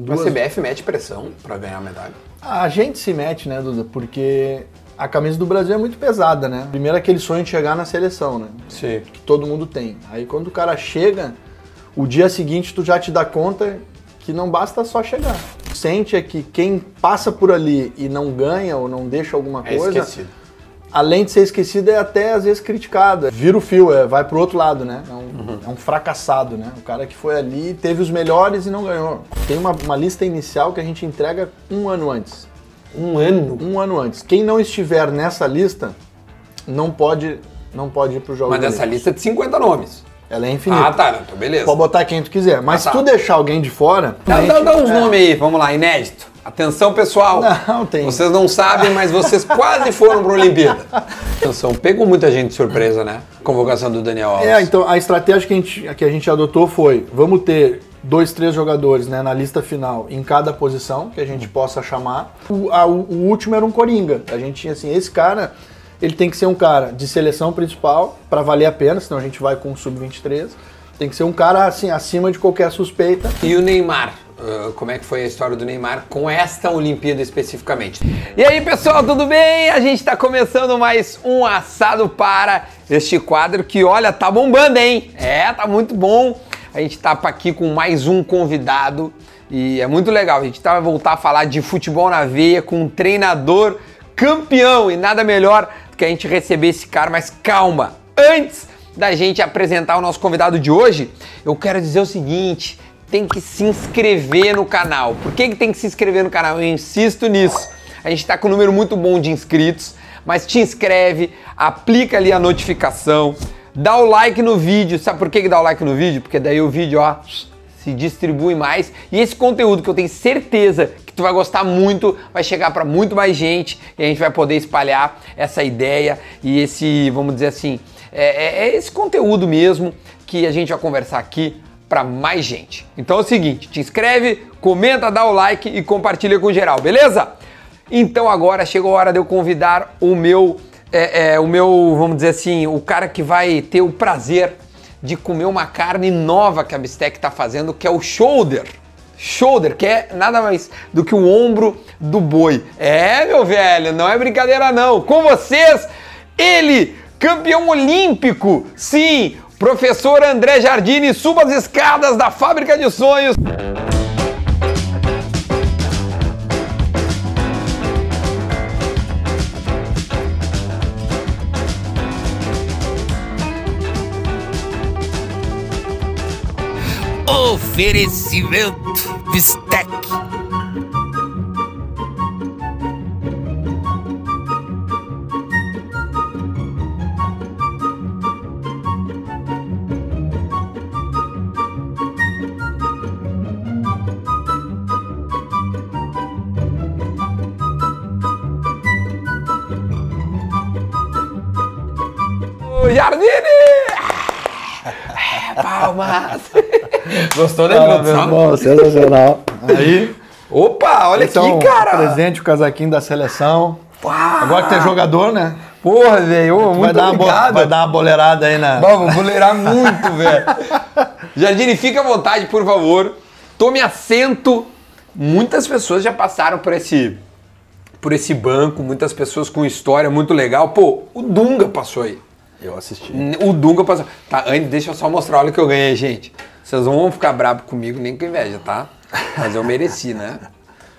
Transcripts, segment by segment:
A CBF mete pressão pra ganhar a medalha. A gente se mete, né, Duda? Porque a camisa do Brasil é muito pesada, né? Primeiro aquele sonho de chegar na seleção, né? Sim. Que todo mundo tem. Aí quando o cara chega, o dia seguinte tu já te dá conta que não basta só chegar. Sente é que quem passa por ali e não ganha ou não deixa alguma É coisa, esquecido. Além de ser esquecido, é até às vezes criticado. Vira o fio, é, vai pro outro lado, né? É um, Uhum. é um fracassado, né? O cara que foi ali, teve os melhores e não ganhou. Tem uma, uma lista inicial que a gente entrega um ano antes. Um ano. Um ano antes. Quem não estiver nessa lista não pode, não pode ir pro jogo. Mas nessa lista é de 50 nomes. Ela é infinita. Ah, tá. Então beleza. Pode botar quem tu quiser. Mas Ah, tá. se tu deixar alguém de fora. Dá, a dá, dá uns é. nomes aí, vamos lá, inédito. Atenção, pessoal. Não, tem. Vocês não sabem, mas vocês quase foram pra Olimpíada. Atenção, pegou muita gente de surpresa, né? Convocação do Daniel Alves. É, então a estratégia que a, gente, que a gente adotou foi: vamos ter dois, três jogadores né, na lista final em cada posição que a gente possa chamar. O, a- o- o último era um Coringa. A gente tinha assim: esse cara, ele tem que ser um cara de seleção principal para valer a pena, senão a gente vai com o sub-23. Tem que ser um cara assim, acima de qualquer suspeita. E o Neymar? Uh, como é que foi a história do Neymar com esta Olimpíada especificamente? E aí, pessoal, tudo bem? A gente tá começando mais um assado para este quadro que, olha, tá bombando, hein? É, tá muito bom. A gente tá aqui com mais um convidado e é muito legal. A gente tá, voltar a falar de futebol na veia com um treinador campeão e nada melhor do que a gente receber esse cara, mas calma, antes da gente apresentar o nosso convidado de hoje, eu quero dizer o seguinte: tem que se inscrever no canal. Por que, que tem que se inscrever no canal? Eu insisto nisso. A gente está com um número muito bom de inscritos, mas te inscreve, aplica ali a notificação, dá o like no vídeo. Sabe por que, que dá o like no vídeo? Porque daí o vídeo, ó, se distribui mais e esse conteúdo que eu tenho certeza que tu vai gostar muito, vai chegar para muito mais gente e a gente vai poder espalhar essa ideia e esse, vamos dizer assim, é, é- é esse conteúdo mesmo que a gente vai conversar aqui para mais gente. Então é o seguinte, te inscreve, comenta, dá o like e compartilha com geral, beleza? Então agora chegou a hora de eu convidar o meu, é, é, o meu, vamos dizer assim, o cara que vai ter o prazer de comer uma carne nova que a Bistec está fazendo, que é o shoulder. Shoulder, que é nada mais do que o ombro do boi. É, meu velho, não é brincadeira não. Com vocês, ele, campeão olímpico. Sim, professor André Jardini, suba as escadas da Fábrica de Sonhos. Oferecimento Bistec. Ô, Jardini! Palmas! Gostou da introdução? irmão, sensacional. Aí, Opa, olha então, aqui, cara! presente o casaquinho da seleção. Uau. Agora que tu é jogador, né? Porra, velho, vai, muito uma bo- obrigado. vai dar uma boleirada aí na. Vamos, vou ler muito, velho. Jardine, fica à vontade, por favor. Tome assento. Muitas pessoas já passaram por esse por esse banco, muitas pessoas com história muito legal. Pô, o Dunga passou aí. Eu assisti. O Dunga passou. Tá, antes, deixa eu só mostrar, olha o que eu ganhei, gente. Vocês não vão ficar bravos comigo, nem com inveja, tá? Mas eu mereci, né?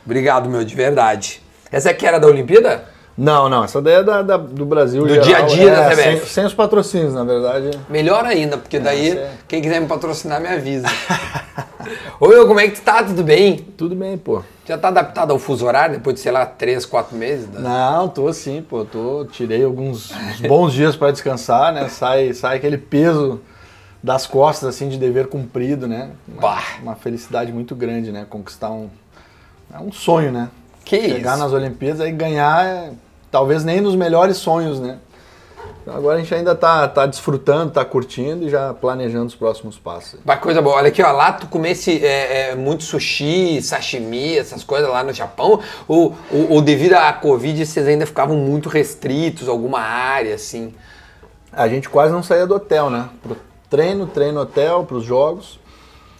Obrigado, meu, de verdade. Essa aqui era da Olimpíada? Não, não, essa daí é da, da- do Brasil. Do geral, dia a dia é, da CBF. Sem, sem os patrocínios, na verdade. Melhor ainda, porque daí Essa é- quem quiser me patrocinar me avisa. Ô, meu, como é que tu tá? Tudo bem? Tudo bem, pô. Já tá adaptado ao fuso horário depois de, sei lá, 3, 4 meses? né? Não, tô sim, pô. Tô, tirei alguns uns bons dias pra descansar, né? Sai, sai aquele peso das costas, assim, de dever cumprido, né? Uma, uma felicidade muito grande, né? Conquistar um. É um sonho, né? Que Chegar isso? nas Olimpíadas e ganhar, é, talvez nem nos melhores sonhos, né? Então agora a gente ainda tá, tá desfrutando, tá curtindo e já planejando os próximos passos. Vai coisa boa. Olha aqui, ó. Lá tu comesse é, é, muito sushi, sashimi, essas coisas lá no Japão? Ou, ou, ou devido à Covid vocês ainda ficavam muito restritos, alguma área, assim? A gente quase não saía do hotel, né? Pro treino, treino, hotel, pros jogos.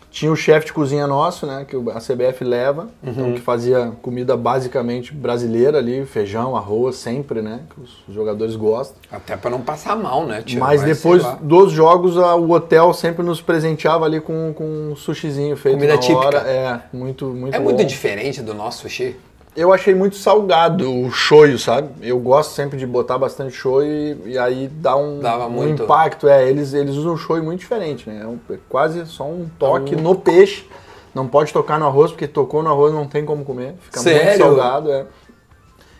Tinha o chefe de cozinha nosso, né? Que a CBF leva, então, que fazia comida basicamente brasileira ali, feijão, arroz, sempre, né? Que os jogadores gostam. Até pra não passar mal, né, tio? Mas Vai, depois dos jogos, a- o hotel sempre nos presenteava ali com, com um sushizinho feito Comida na típica. hora. É, muito, muito É bom. muito diferente do nosso sushi. Eu achei muito salgado o shoyu, sabe? Eu gosto sempre de botar bastante shoyu e, e aí dá um, um muito. impacto. É, eles, eles usam shoyu muito diferente, né? É, um- é quase só um toque no peixe. Não pode tocar no arroz, porque tocou no arroz não tem como comer. Fica muito Sério? salgado, é.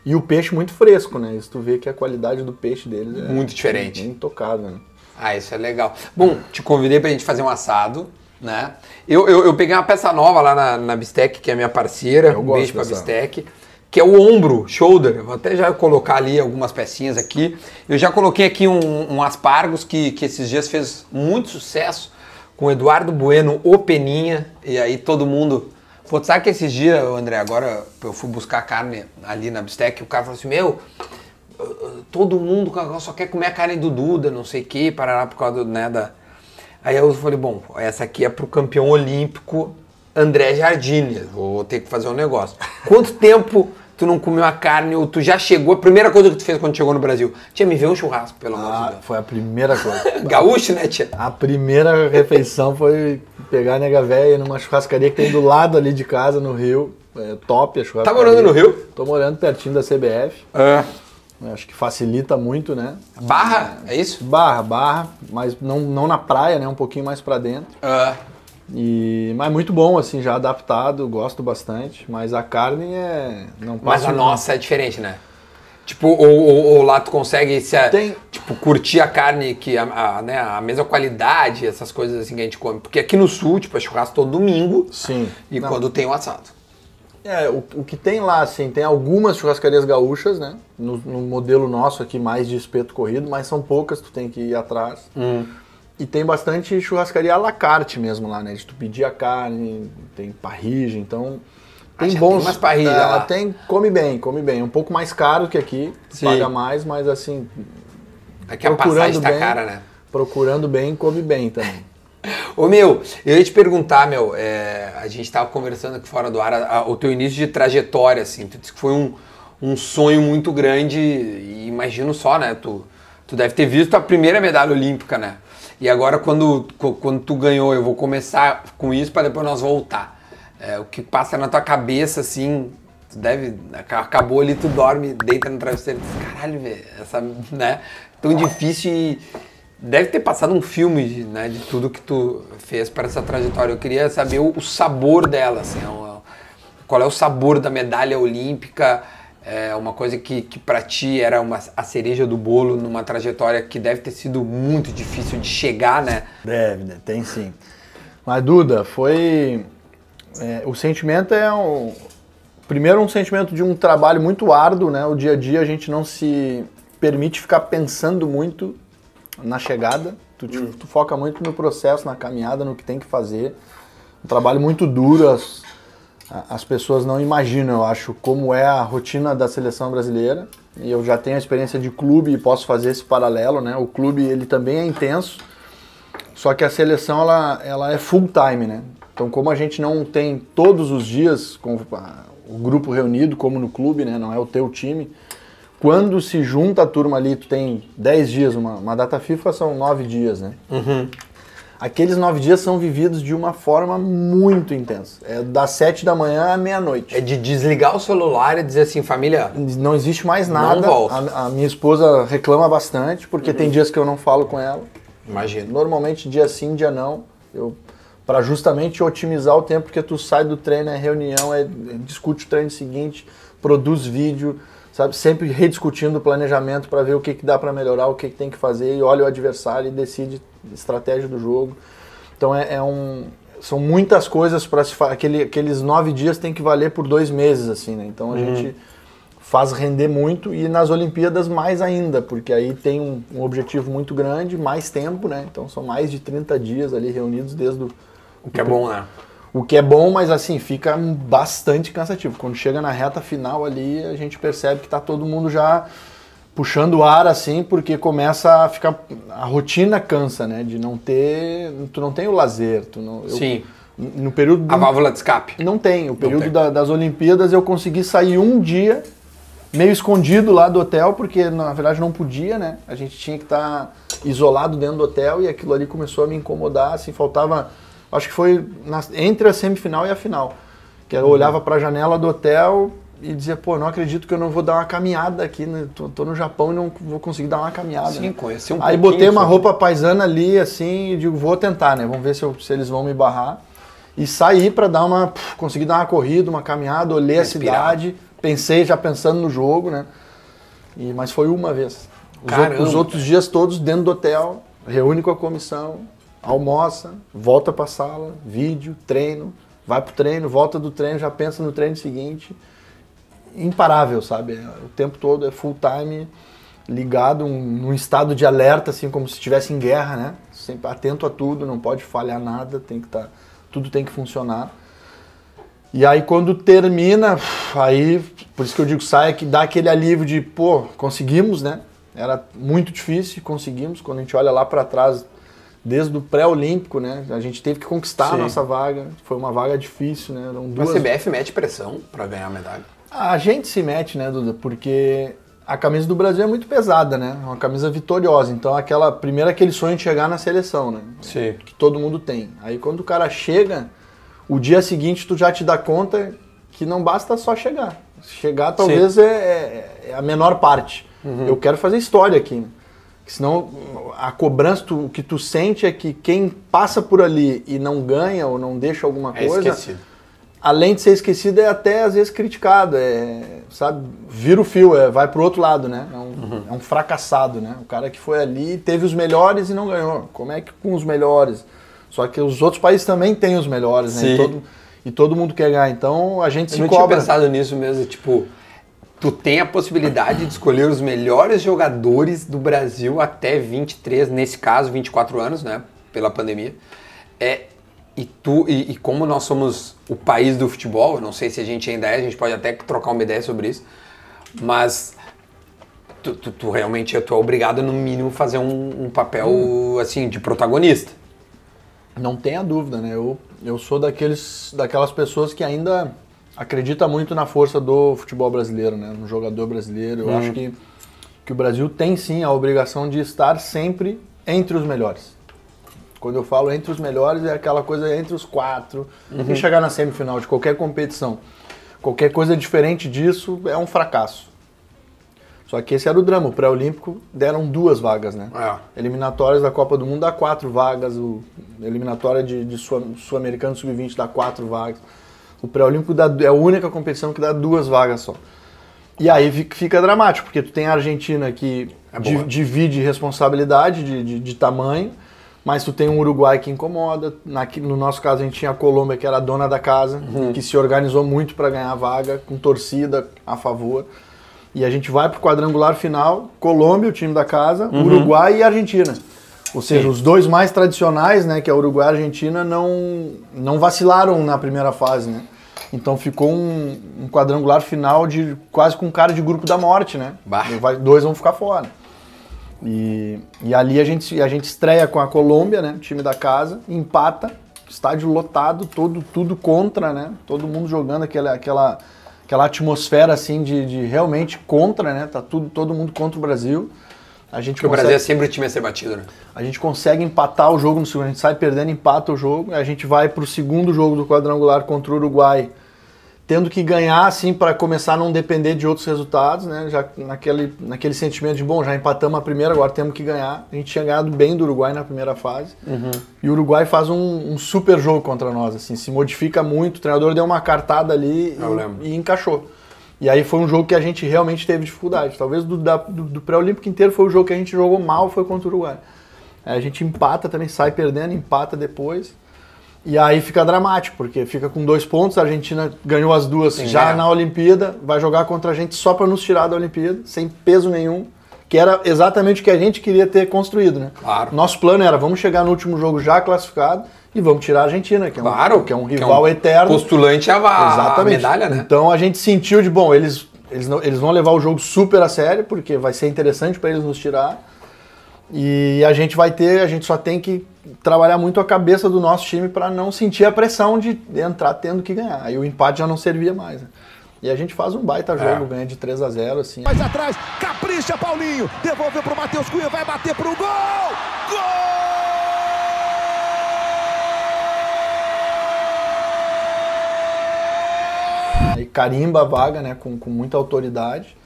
E o peixe muito fresco, né? Isso tu vê que a qualidade do peixe deles é Muito diferente. intocável, né? Ah, isso é legal. Bom, te convidei pra gente fazer um assado, né? Eu, eu, eu peguei uma peça nova lá na, na Bistec, que é minha parceira. Um gosto beijo pra. Bistec. Que é o ombro, shoulder. Eu vou até já colocar ali algumas pecinhas aqui. Eu já coloquei aqui um, um aspargos que, que esses dias fez muito sucesso com o Eduardo Bueno, o Peninha. E aí todo mundo. Pô, sabe que esses dias, André, agora eu fui buscar carne ali na Bistec o cara falou assim: Meu, todo mundo só quer comer a carne do Duda, não sei o que, parará por causa do, né, da... Aí eu falei, bom, essa aqui é pro campeão olímpico André Jardine, vou ter que fazer um negócio. Quanto tempo tu não comeu a carne ou tu já chegou, a primeira coisa que tu fez quando chegou no Brasil? Tinha me ver um churrasco, pelo amor de Ah, Deus. foi a primeira coisa. Gaúcho, né, tia? A primeira refeição foi pegar a nega véia numa churrascaria que tem do lado ali de casa, no Rio. É top a churrascaria. Tá morando no Rio? Tô morando pertinho da CBF. É. Acho que facilita muito, né? Barra, é isso? Barra, barra, mas não, não na praia, né? Um pouquinho mais pra dentro. É. E, mas muito bom, assim, já adaptado, gosto bastante. Mas a carne é. Não Mas a nossa é diferente, né? Tipo, ou, ou- ou lá tu consegue se, Tem- tipo, curtir a carne, que a, a, né, a mesma qualidade, essas coisas assim que a gente come. Porque aqui no sul, tipo, é churrasco todo domingo Sim. e Não. quando tem o assado. É, o, o que tem lá, assim, tem algumas churrascarias gaúchas, né? No, no modelo nosso aqui, mais de espeto corrido, mas são poucas, tu tem que ir atrás. E tem bastante churrascaria à la carte mesmo lá, né? De tu pedir a carne, tem parrige, então... Tem já bons... tem umas parrilha é, lá. Tem, come bem, come bem. Um pouco mais caro que aqui, Sim. paga mais, mas assim, Aqui a Procurando passagem tá bem. cara, né? procurando bem, come bem também. Ô meu, eu ia te perguntar, meu, é, a gente tava conversando aqui fora do ar, a- a- o teu início de trajetória, assim, tu disse que foi um, um sonho muito grande e imagino só, né, tu, tu deve ter visto a primeira medalha olímpica, né, e agora quando, quando tu ganhou, eu vou começar com isso para depois nós voltar, É, o que passa na tua cabeça, assim, tu deve, aca- acabou ali, tu dorme, deita no travesseiro, e diz, caralho, velho, essa, né, tão difícil e Deve ter passado um filme de, né, de tudo que tu fez para essa trajetória. Eu queria saber o, o sabor dela, assim, o- qual é o sabor da medalha olímpica, é uma coisa que, que para ti era uma, a cereja do bolo numa trajetória que deve ter sido muito difícil de chegar, né? Deve, né? tem sim. Mas, Duda, foi. é, o sentimento é um. Primeiro, um sentimento de um trabalho muito árduo, né? O dia a dia a gente não se permite ficar pensando muito na chegada. Tu, te- tu foca muito no processo, na caminhada, no que tem que fazer. Um trabalho muito duro. As, as pessoas não imaginam, eu acho, como é a rotina da seleção brasileira. E eu já tenho a experiência de clube e posso fazer esse paralelo, né? O clube, ele também é intenso. Só que a seleção ela, ela é full time, né? Então, como a gente não tem todos os dias com o grupo reunido, como no clube, né? Não é o teu time. Quando se junta a turma ali, tu tem 10 dias, uma, uma data FIFA são 9 dias, né? Aqueles 9 dias são vividos de uma forma muito intensa. É das 7 da manhã à meia-noite. É de desligar o celular e dizer assim, família, Não existe mais nada. volto. A, a minha esposa reclama bastante, porque tem dias que eu não falo com ela. imagina. Normalmente dia sim, dia não. Eu para justamente otimizar o tempo, porque tu sai do treino, é reunião, é discute o treino seguinte, produz vídeo, sabe? Sempre rediscutindo o planejamento para ver o que, que dá para melhorar, o que, que tem que fazer, e olha o adversário e decide estratégia do jogo. Então é, é um. São muitas coisas para se fazer. Aquele, aqueles nove dias tem que valer por dois meses, assim, né? Então a gente faz render muito e nas Olimpíadas mais ainda, porque aí tem um, um objetivo muito grande, mais tempo, né? Então são mais de 30 dias ali reunidos desde o, O que é bom, né? O que é bom, mas assim, fica bastante cansativo. Quando chega na reta final ali, a gente percebe que tá todo mundo já puxando o ar assim, porque começa a ficar a rotina cansa, né? De não ter, tu não tem o lazer, tu não eu- Sim. No período A do- válvula de escape. não tem. O período tem. da- das Olimpíadas eu consegui sair um dia meio escondido lá do hotel, porque na verdade não podia, né? A gente tinha que estar isolado dentro do hotel e aquilo ali começou a me incomodar, assim, faltava, acho que foi na- entre a semifinal e a final. Que eu olhava para a janela do hotel e dizia, pô, não acredito que eu não vou dar uma caminhada aqui, né? Tô, tô no Japão e não vou conseguir dar uma caminhada. Sim, né? conhecer um Aí botei uma roupa paisana ali, assim, e digo, vou tentar, né? Vamos ver se, eu- se eles vão me barrar. E saí pra dar uma. pff, conseguir dar uma corrida, uma caminhada, olhei a cidade, pensei já pensando no jogo, né? E, mas foi uma vez. Os, Caramba, outros- os outros dias todos dentro do hotel, reúne com a comissão, almoça, volta pra sala, vídeo, treino, vai pro treino, volta do treino, já pensa no treino seguinte. Imparável, sabe? O tempo todo é full time, ligado, um, num estado de alerta, assim, como se estivesse em guerra, né? Sempre atento a tudo, não pode falhar nada, tem que estar. tudo tem que funcionar. E aí quando termina, aí, por isso que eu digo, sai que dá aquele alívio de, pô, conseguimos, né? Era muito difícil, conseguimos. Quando a gente olha lá para trás, desde o pré-olímpico, né? A gente teve que conquistar Sim. a nossa vaga. Foi uma vaga difícil, né? Eram A duas. CBF mete pressão pra ganhar a medalha. A gente se mete, né, Duda? Porque a camisa do Brasil é muito pesada, né? É uma camisa vitoriosa. Então, aquela primeiro aquele sonho de chegar na seleção, né? Sim. Que todo mundo tem. Aí quando o cara chega, o dia seguinte tu já te dá conta que não basta só chegar. Chegar talvez é, é- é a menor parte. Eu quero fazer história aqui. Né? Senão a cobrança tu- o que tu sente é que quem passa por ali e não ganha ou não deixa alguma É coisa, esquecido. além de ser esquecido, é até às vezes criticado, é, sabe? Vira o fio, é, vai pro outro lado, né? É um, Uhum. é um fracassado, né? O cara que foi ali, teve os melhores e não ganhou. Como é que com os melhores? Só que os outros países também têm os melhores, né? E todo, e todo mundo quer ganhar. Então a gente Eu se não tinha cobra. pensado nisso mesmo, tipo, tu tem a possibilidade de escolher os melhores jogadores do Brasil até 23, nesse caso 24 anos, né, pela pandemia. É e tu e, e como nós somos o país do futebol, não sei se a gente ainda é, a gente pode até trocar uma ideia sobre isso, mas tu, tu, tu realmente tu é obrigado no mínimo fazer um, um papel Hum. assim de protagonista. Não tenha dúvida, né? Eu, eu sou daqueles, daquelas pessoas que ainda acredita muito na força do futebol brasileiro, né? No jogador brasileiro. Eu acho que, que o Brasil tem sim a obrigação de estar sempre entre os melhores. Quando eu falo entre os melhores, é aquela coisa entre os quatro e chegar na semifinal de qualquer competição. Qualquer coisa diferente disso é um fracasso. Só que esse era o drama. O pré-olímpico deram duas vagas, né? É. Eliminatórias da Copa do Mundo dá quatro vagas, o eliminatória de, de Sul- Sul-Americano Sub-20 dá quatro vagas. O pré-olímpico é a única competição que dá duas vagas só. E aí fi- fica dramático, porque tu tem a Argentina que É di- divide responsabilidade de, de- de tamanho, mas tu tem um Uruguai que incomoda. Naqui- no nosso caso, a gente tinha a Colômbia, que era a dona da casa, Uhum. que se organizou muito para ganhar a vaga, com torcida a favor. E a gente vai pro quadrangular final, Colômbia, o time da casa, Uhum. Uruguai e Argentina. Ou seja, os dois mais tradicionais, né, que é Uruguai e Argentina, não, não vacilaram na primeira fase, né? Então ficou um, um quadrangular final de quase com cara de grupo da morte, né? Vai- dois vão ficar fora. E, e ali a gente, a gente estreia com a Colômbia, né? Time da casa, empata, estádio lotado, todo, tudo contra, né? Todo mundo jogando aquela, aquela, aquela atmosfera assim de, de realmente contra, né? Tá tudo, todo mundo contra o Brasil. A gente Porque o consegue- Brasil é sempre o time a ser batido, né? a gente consegue empatar o jogo no segundo, a gente sai perdendo, empata o jogo, a gente vai pro segundo jogo do quadrangular contra o Uruguai, tendo que ganhar assim para começar a não depender de outros resultados, né? Já naquele, naquele sentimento de bom, já empatamos a primeira, agora temos que ganhar. A gente tinha ganhado bem do Uruguai na primeira fase. E o Uruguai faz um, um super jogo contra nós, assim, se modifica muito, o treinador deu uma cartada ali e- e encaixou. E aí foi um jogo que a gente realmente teve dificuldade. Talvez do, da- do, do pré-olímpico inteiro foi o jogo que a gente jogou mal, foi contra o Uruguai. Aí a gente empata também, sai perdendo, empata depois. E aí fica dramático, porque fica com dois pontos, a Argentina ganhou as duas Sim, já é. na Olimpíada, vai jogar contra a gente só para nos tirar da Olimpíada, sem peso nenhum, que era exatamente o que a gente queria ter construído, né? Claro. Nosso plano era, vamos chegar no último jogo já classificado e vamos tirar a Argentina, que é um, Claro. que é um rival eterno. Postulante a, a Exatamente. medalha, né? Então a gente sentiu de bom, eles, eles, não- eles vão levar o jogo super a sério, porque vai ser interessante para eles nos tirar. E a gente vai ter, a gente só tem que trabalhar muito a cabeça do nosso time para não sentir a pressão de entrar tendo que ganhar. Aí o empate já não servia mais. Né? E a gente faz um baita jogo, ganha de 3 a 0 assim. Mais atrás, capricha Paulinho, devolveu pro Matheus Cunha, vai bater pro gol! Gol! Aí carimba a vaga, né, com, com muita autoridade.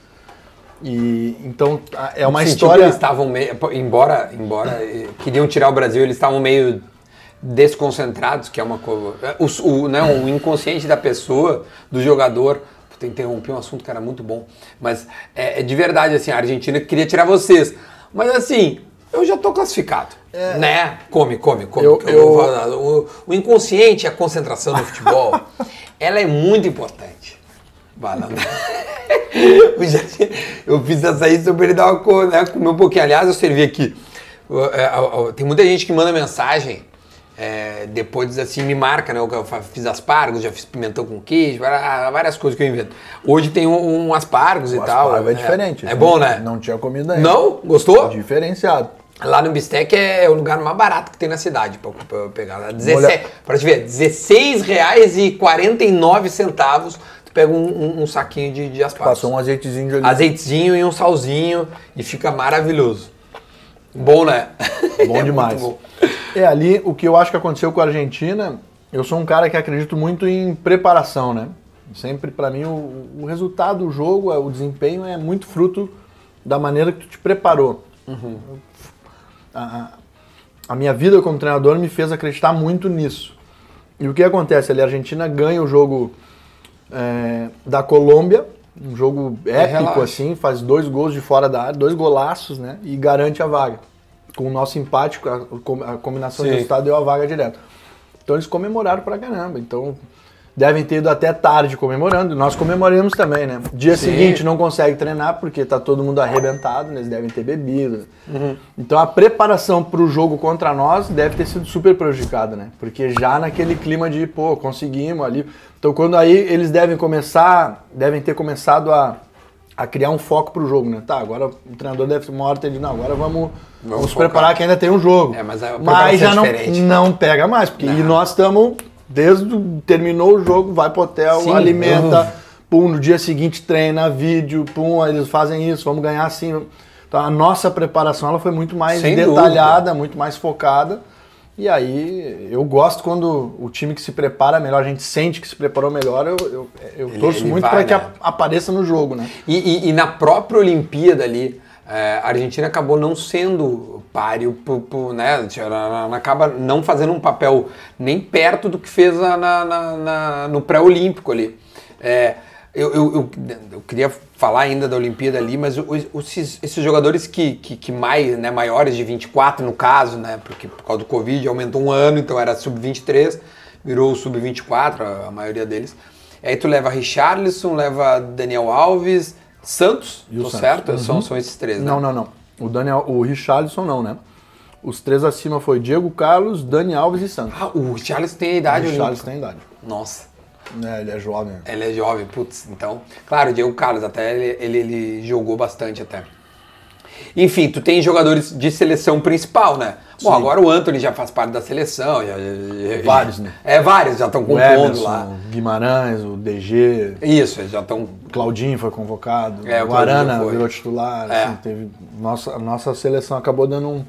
E então é uma Sentiu que história. eles estavam meio. Embora, embora eh, queriam tirar o Brasil, eles estavam meio desconcentrados, que é uma coisa. O, o, né, o inconsciente da pessoa, do jogador. Puta, interrompi um assunto que era muito bom. Mas é, é de verdade, assim, a Argentina queria tirar vocês. Mas assim, eu já tô classificado. Né? Come, come, come. É. Eu- eu- o, o inconsciente, a concentração no futebol, ela é muito importante. Eu, já tinha- eu fiz essa aí sobre ele dar uma cor, né? Comer um pouquinho. Aliás, eu servi aqui. É, Tem muita gente que manda mensagem. é, depois assim, me marca, né? Eu fiz aspargos, já fiz pimentão com queijo, várias coisas que eu invento. Hoje tem um, um aspargos e O tal. aspargo é diferente. É bom, né? Não tinha comido ainda. Não? Gostou? Diferenciado. Lá no Bistec é o lugar mais barato que tem na cidade pra, pra eu pegar. Lá. 17, Olha- pra te ver, R$16,49 tu pega um, um- um saquinho de, de aspargos. Passou um azeitezinho de oliva. Azeitezinho e um salzinho e fica maravilhoso. Bom, né? Bom É demais. bom. É, ali o que eu acho que aconteceu com a Argentina, eu sou um cara que acredito muito em preparação, né? Sempre, pra mim, o, o resultado do jogo, o desempenho é muito fruto da maneira que tu te preparou. A, a minha vida como treinador me fez acreditar muito nisso. E o que acontece ali? A Argentina ganha o jogo é, da Colômbia, um jogo épico relaxa. assim, faz dois gols de fora da área, dois golaços, né? E garante a vaga. Com o nosso empate, a, a combinação de Sim. resultado deu a vaga direto. Então eles comemoraram pra caramba. Então devem ter ido até tarde comemorando. Nós comemoramos também, né? Dia Sim. seguinte não consegue treinar porque tá todo mundo arrebentado, né? eles devem ter bebido. Uhum. Então a preparação pro jogo contra nós deve ter sido super prejudicada, né? Porque já naquele clima de, pô, conseguimos ali. Então quando aí eles devem começar, devem ter começado a, a criar um foco pro jogo, né? Tá, agora o treinador deve uma hora ter dito, não, agora vamos, vamos, focar. preparar que ainda tem um jogo. É, mas a mas já não, é diferente. não pega mais, porque e nós estamos, desde o, terminou o jogo, vai pro hotel, Sim. alimenta, pum, no dia seguinte treina, vídeo, pum, eles fazem isso, vamos ganhar assim. Então a nossa preparação ela foi muito mais Sem detalhada, muito mais focada. E aí eu gosto quando o time que se prepara melhor, a gente sente que se preparou melhor, eu, eu, eu Ele- torço ele muito para que né? a- apareça no jogo, né? E, e- e na própria Olimpíada ali, é, a Argentina acabou não sendo páreo, pro- pro, né? Acaba não fazendo um papel nem perto do que fez na- na- na- no pré-olímpico ali. É, eu, eu- eu- eu queria falar ainda da Olimpíada ali, mas o- o- esses, jogadores que, que, que mais, né, maiores de 24 no caso, né, porque por causa do Covid aumentou um ano, então era sub-23, virou o sub-24, a, a maioria deles. Aí tu leva Richarlison, leva Daniel Alves, Santos, E o tô Santos. certo? São, são esses três, né? Não, não, não. O Daniel, o Richarlison não, né? Os três acima foi Diego Carlos, Dani Alves e Santos. Ah, o Richarlison tem a idade o Richarlison tem idade. Nossa, É, ele é jovem. ele é jovem, putz. Então, claro, o Diego Carlos até ele, ele, ele jogou bastante até. Enfim, tu tem jogadores de seleção principal, né? Bom, Sim. agora o Anthony já faz parte da seleção. já- já- Vários, né? É, vários já estão compondo lá. o Guimarães, o DG, Isso, eles já estão Claudinho foi convocado, É, o o Claudinho Arana foi. virou titular. É. assim, teve, nossa, nossa seleção acabou dando um-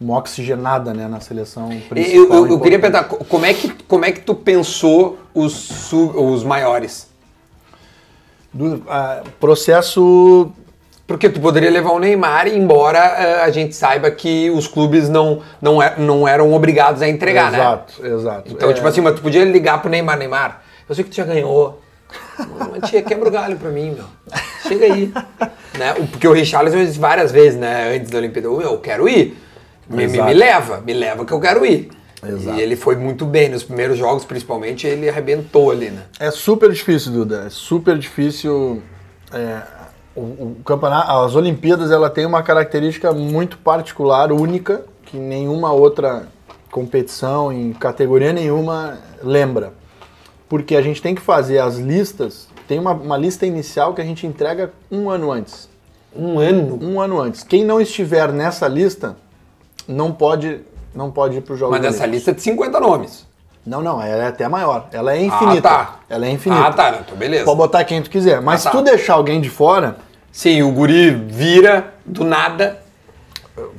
uma oxigenada né, na seleção principal. Eu, eu- eu queria perguntar, co- como é, que, como é que tu pensou os, sub- os maiores? Do, ah, processo Porque tu poderia levar o Neymar, embora eh, a gente saiba que os clubes não, não, é- não eram obrigados a entregar, né? exato, exato. Então, É, tipo assim, mas tu podia ligar pro Neymar, Neymar, eu sei que tu já ganhou. Tia, quebra o galho pra mim, meu. Chega aí. né? Porque o Richarlison disse várias vezes, né, antes da Olimpíada, "Ô, eu quero ir. Me, me- Exato. me leva, me leva que eu quero ir. Exato. E ele foi muito bem nos primeiros jogos, principalmente, ele arrebentou ali, né? É super difícil, Duda. É super difícil. é, o, o campeonato, as Olimpíadas, ela tem uma característica muito particular, única, que nenhuma outra competição em categoria nenhuma lembra. Porque a gente tem que fazer as listas. Tem uma, uma lista inicial que a gente entrega um ano antes. Um ano. Um ano antes. Quem não estiver nessa lista não pode não pode ir para os Jogos Mas nessa lista de 50 nomes. Não, não, ela é até maior. Ela é infinita. Ah, tá. Ela é infinita. Ah, tá. Então, beleza. Pode botar quem tu quiser. Mas Ah, tá. se tu deixar alguém de fora, Sim, o guri vira do nada.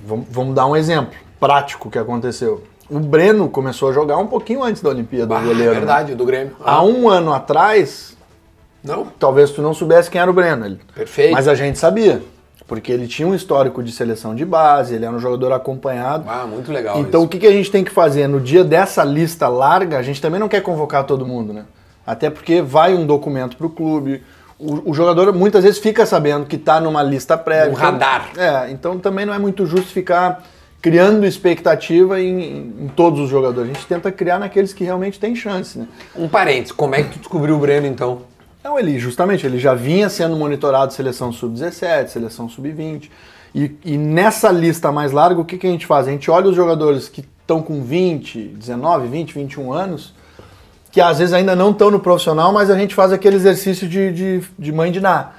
vamos, vamos dar um exemplo prático que aconteceu. O Breno começou a jogar um pouquinho antes da Olimpíada, Ah, o goleiro. é né? verdade, o do Grêmio. Há um ano atrás, Não? talvez tu não soubesse quem era o Breno. Ele- Perfeito. Mas a gente sabia. Porque ele tinha um histórico de seleção de base, ele era um jogador acompanhado. Ah, muito legal Então o isso. que, que a gente tem que fazer? No dia dessa lista larga, a gente também não quer convocar todo mundo, né? Até porque vai um documento para o clube. O, o jogador muitas vezes fica sabendo que está numa lista prévia. Um radar. É, então também não é muito justo ficar criando expectativa em, em todos os jogadores. A gente tenta criar naqueles que realmente têm chance, né? Um parênteses, como é que tu descobriu o Breno, então? Não, ele justamente, ele já vinha sendo monitorado seleção sub-17, seleção sub-20. E, e nessa lista mais larga, o que, que a gente faz? A gente olha os jogadores que estão com 20, 19, 20, 21 anos, que às vezes ainda não estão no profissional, mas a gente faz aquele exercício de, de, de mãe de Ná.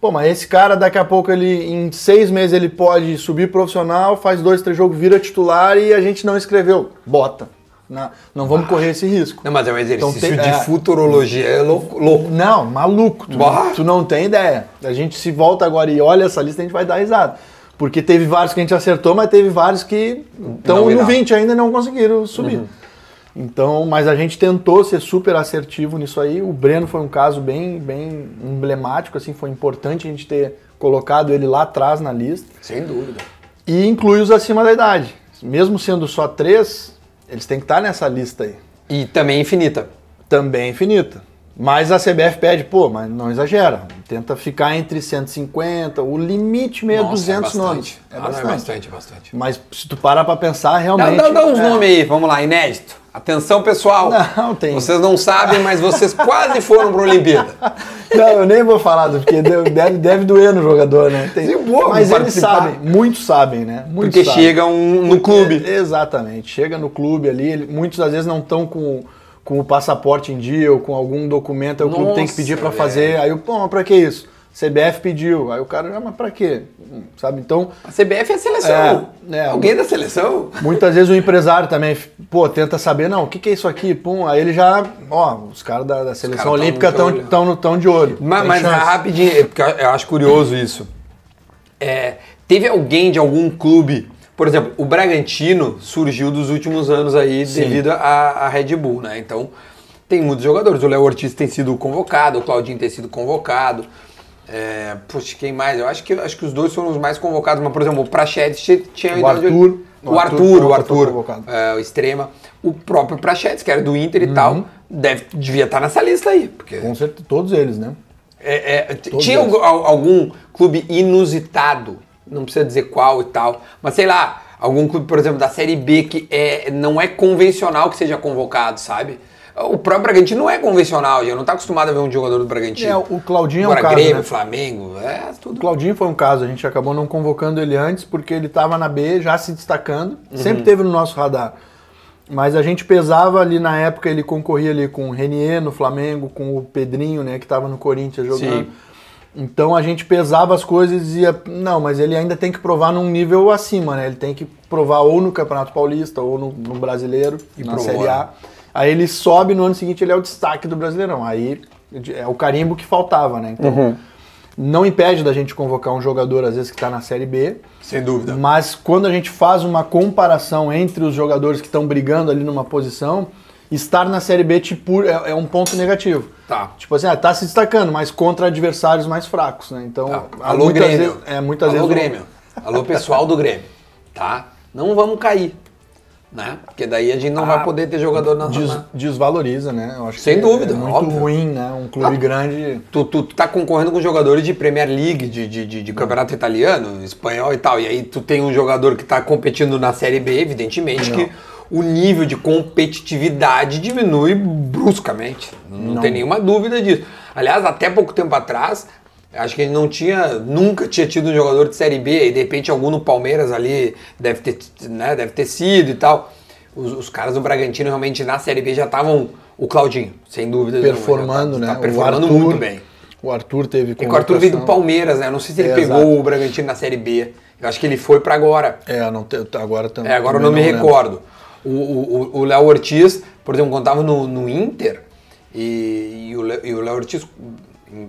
Pô, mas esse cara daqui a pouco, ele em seis meses, ele pode subir profissional, faz dois, três jogos, vira titular e a gente não escreveu. Bota. Não, não vamos correr esse risco. Não, mas é um exercício Então tem- de é. futurologia é louco. louco. Não, maluco. Tu, Bah. tu não tem ideia. A gente se volta agora e olha essa lista, a gente vai dar risada. Porque teve vários que a gente acertou, mas teve vários que estão no viraram. 20 ainda e não conseguiram subir. Então, mas a gente tentou ser super assertivo nisso aí. O Breno foi um caso bem, bem emblemático, assim, foi importante a gente ter colocado ele lá atrás na lista. Sem dúvida. E inclui os acima da idade. Mesmo sendo só três, eles têm que estar nessa lista aí E também infinita. também é infinita. Mas a CBF pede, pô, mas não exagera. Tenta ficar entre 150, o limite meio é Nossa, 200 bastante. nomes. É ah, bastante. É bastante, bastante. Mas se tu parar pra pensar, Dá, realmente... dá, dá uns é. nomes aí, vamos lá, inédito. Atenção, pessoal. Não, tem. Vocês não sabem, mas vocês quase foram para a Olimpíada. Não, eu nem vou falar, porque deve, deve, doer no jogador, né? Tem- Sim, boa, mas eles sabem, muitos sabem, né? Muitos Porque sabem. chegam no clube. É, exatamente. Chega no clube ali, muitos às vezes não estão com, com o passaporte em dia ou com algum documento, aí o clube tem que pedir Nossa, fazer. velho. Aí, o pô, mas pra que isso? CBF pediu. Aí o cara, ah, mas pra quê? Hum, Sabe? Então, A CBF é a seleção. É, é. Alguém da seleção? muitas vezes o empresário também, pô, tenta saber, não, o que, que é isso aqui? Pum, aí ele já, ó, os caras da, da seleção caras tão olímpica de olho. estão tão de olho. Mas, mas rapidinho, é porque eu eu acho curioso isso. É, teve alguém de algum clube, por exemplo, o Bragantino surgiu dos últimos anos aí devido à Red Bull, né? Então tem muitos jogadores. O Léo Ortiz tem sido convocado, o Claudinho tem sido convocado. É, puxa, quem mais? Eu acho que, acho que os dois foram os mais convocados, mas por exemplo, o Prachedes tinha- O Arthur. O O Arthur Arthur, o Arthur, é, o extrema. O próprio Prachedes, que era do Inter e Uhum. tal, deve, devia estar nessa lista aí. Porque Com certeza, todos eles, né? é, é, tinha eles. algu- al- algum clube inusitado, não precisa dizer qual e tal, mas sei lá, algum clube, por exemplo, da Série B que é, não é convencional que seja convocado, sabe? O próprio Bragantino não é convencional, já não tá acostumado a ver um jogador do Bragantino. É, o Claudinho é um Agora, caso, Grêmio, né? Flamengo, é O tudo. Claudinho foi um caso, a gente acabou não convocando ele antes porque ele estava na B já se destacando, Uhum. sempre teve no nosso radar. Mas a gente pesava ali na época, ele concorria ali com o Renier no Flamengo, com o Pedrinho, né, que estava no Corinthians jogando. Sim. Então a gente pesava as coisas e dizia, não, mas ele ainda tem que provar num nível acima, né? Ele tem que provar ou no Campeonato Paulista ou no, no Brasileiro, E na provou, Série A. Aí ele sobe no ano seguinte, ele é o destaque do Brasileirão. Aí é o carimbo que faltava, né? Então, Uhum. não impede da gente convocar um jogador, às vezes, que está na Série B, Sem dúvida. mas quando a gente faz uma comparação entre os jogadores que estão brigando ali numa posição, estar na Série B é, é um ponto negativo. Tá. Tipo assim, ah, tá se destacando, mas contra adversários mais fracos, né? Então, Tá. Alô, muitas Grêmio. vezes- é, muitas Alô, vezes Grêmio. Alô, pessoal do Grêmio. Tá? Não vamos cair. Né? Porque daí a gente não vai poder ter jogador na, des- na- desvaloriza, né? Eu acho Sem que dúvida, é muito óbvio. ruim, né? Um clube Ah, grande. Tu, tu, tu tá concorrendo com jogadores de Premier League, de, de, de, de campeonato italiano, espanhol e tal. E aí tu tem um jogador que tá competindo na Série B, evidentemente que o nível de competitividade diminui bruscamente. Não, Não. tem nenhuma dúvida disso. Aliás, até pouco tempo atrás, acho que ele não tinha, nunca tinha tido um jogador de Série B, e de repente algum no Palmeiras ali deve ter, né, deve ter sido e tal. Os, os caras do Bragantino realmente na Série B já estavam o Claudinho, sem dúvida. performando, tá, né? Tá performando o Arthur, muito bem. O Arthur teve É que o Arthur veio do. Palmeiras, né? Eu não sei se ele É, pegou exato. o Bragantino na Série B. Eu acho que ele foi para agora. É, não te, agora também. É, agora eu não me recordo. O- O o- o Léo Ortiz, por exemplo, quando tava no, no Inter, e, e o e o Léo Ortiz, hum,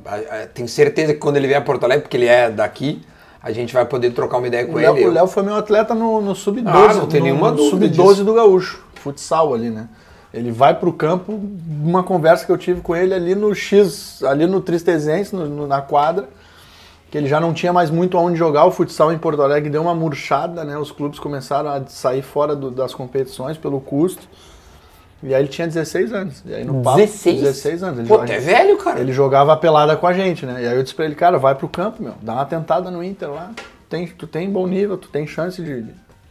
tenho certeza que quando ele vier a Porto Alegre, porque ele é daqui, a gente vai poder trocar uma ideia com O Léo, ele. o Léo foi meu atleta no, no sub-12. Ah, não tem no- nenhuma no dúvida Sub-12 disso. do Gaúcho. Futsal ali, né? Ele vai pro campo, uma conversa que eu tive com ele ali no X, ali no Tristezense, na quadra, que ele já não tinha mais muito aonde jogar. O futsal em Porto Alegre deu uma murchada, né? Os clubes começaram a sair fora do- das competições pelo custo. E aí ele tinha 16 anos. E aí no papo, 16? 16 anos. Ele Pô, joga- tu é velho, cara. ele jogava a pelada com a gente, né? E aí eu disse pra ele, cara, vai pro campo, meu, dá uma tentada no Inter lá. Tem, tu tem bom nível, tu tem chance de.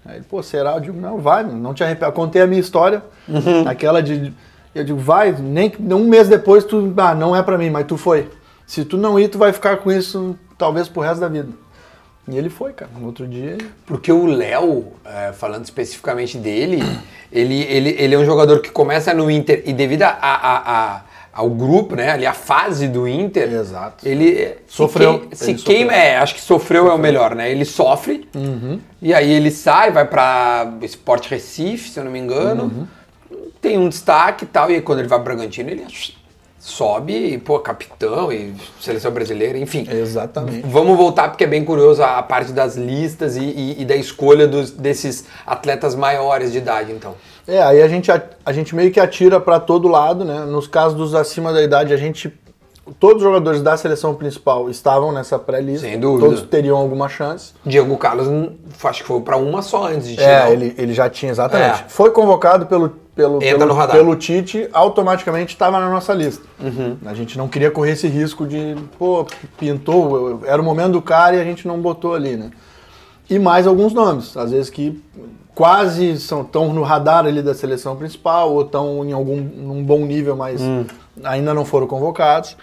Aí ele, pô, será? Eu digo, não, vai, meu, não te arrependa. Eu contei a minha história, Uhum. aquela de. Eu digo, vai, nem um mês depois tu. Ah, não é pra mim, mas tu foi. Se tu não ir, tu vai ficar com isso talvez pro resto da vida. E ele foi, cara. No outro dia. Porque o Léo, é, falando especificamente dele, ele, ele, ele é um jogador que começa no Inter e devido a, a- a- ao grupo, né, ali a fase do Inter, Exato. ele é, se Sofreu. se Ele queima, sofreu. Uhum. é, acho que sofreu, é o melhor, né? Ele sofre e aí ele sai, vai pra Sport Recife, se eu não me engano, Uhum. tem um destaque e tal, e aí quando ele vai pro Bragantino, ele sobe e, pô, capitão e seleção brasileira, enfim. Exatamente. Vamos voltar porque é bem curioso a, a parte das listas e, e- e da escolha dos- desses atletas maiores de idade, então. É, aí a gente, a, a gente meio que atira pra todo lado, né? Nos casos dos acima da idade, a gente. Todos os jogadores da seleção principal estavam nessa pré-lista. Sem dúvida. Todos teriam alguma chance. Diego Carlos, acho que foi pra uma só antes de É, ele, ele já tinha, exatamente. É. Foi convocado pelo, pelo, pelo, pelo Tite, automaticamente estava na nossa lista. Uhum. A gente não queria correr esse risco de, pô, pintou, era o momento do cara e a gente não botou ali, né? E mais alguns nomes, às vezes que quase são tão no radar ali da seleção principal ou estão em algum num bom nível, mas Hum. Ainda não foram convocados.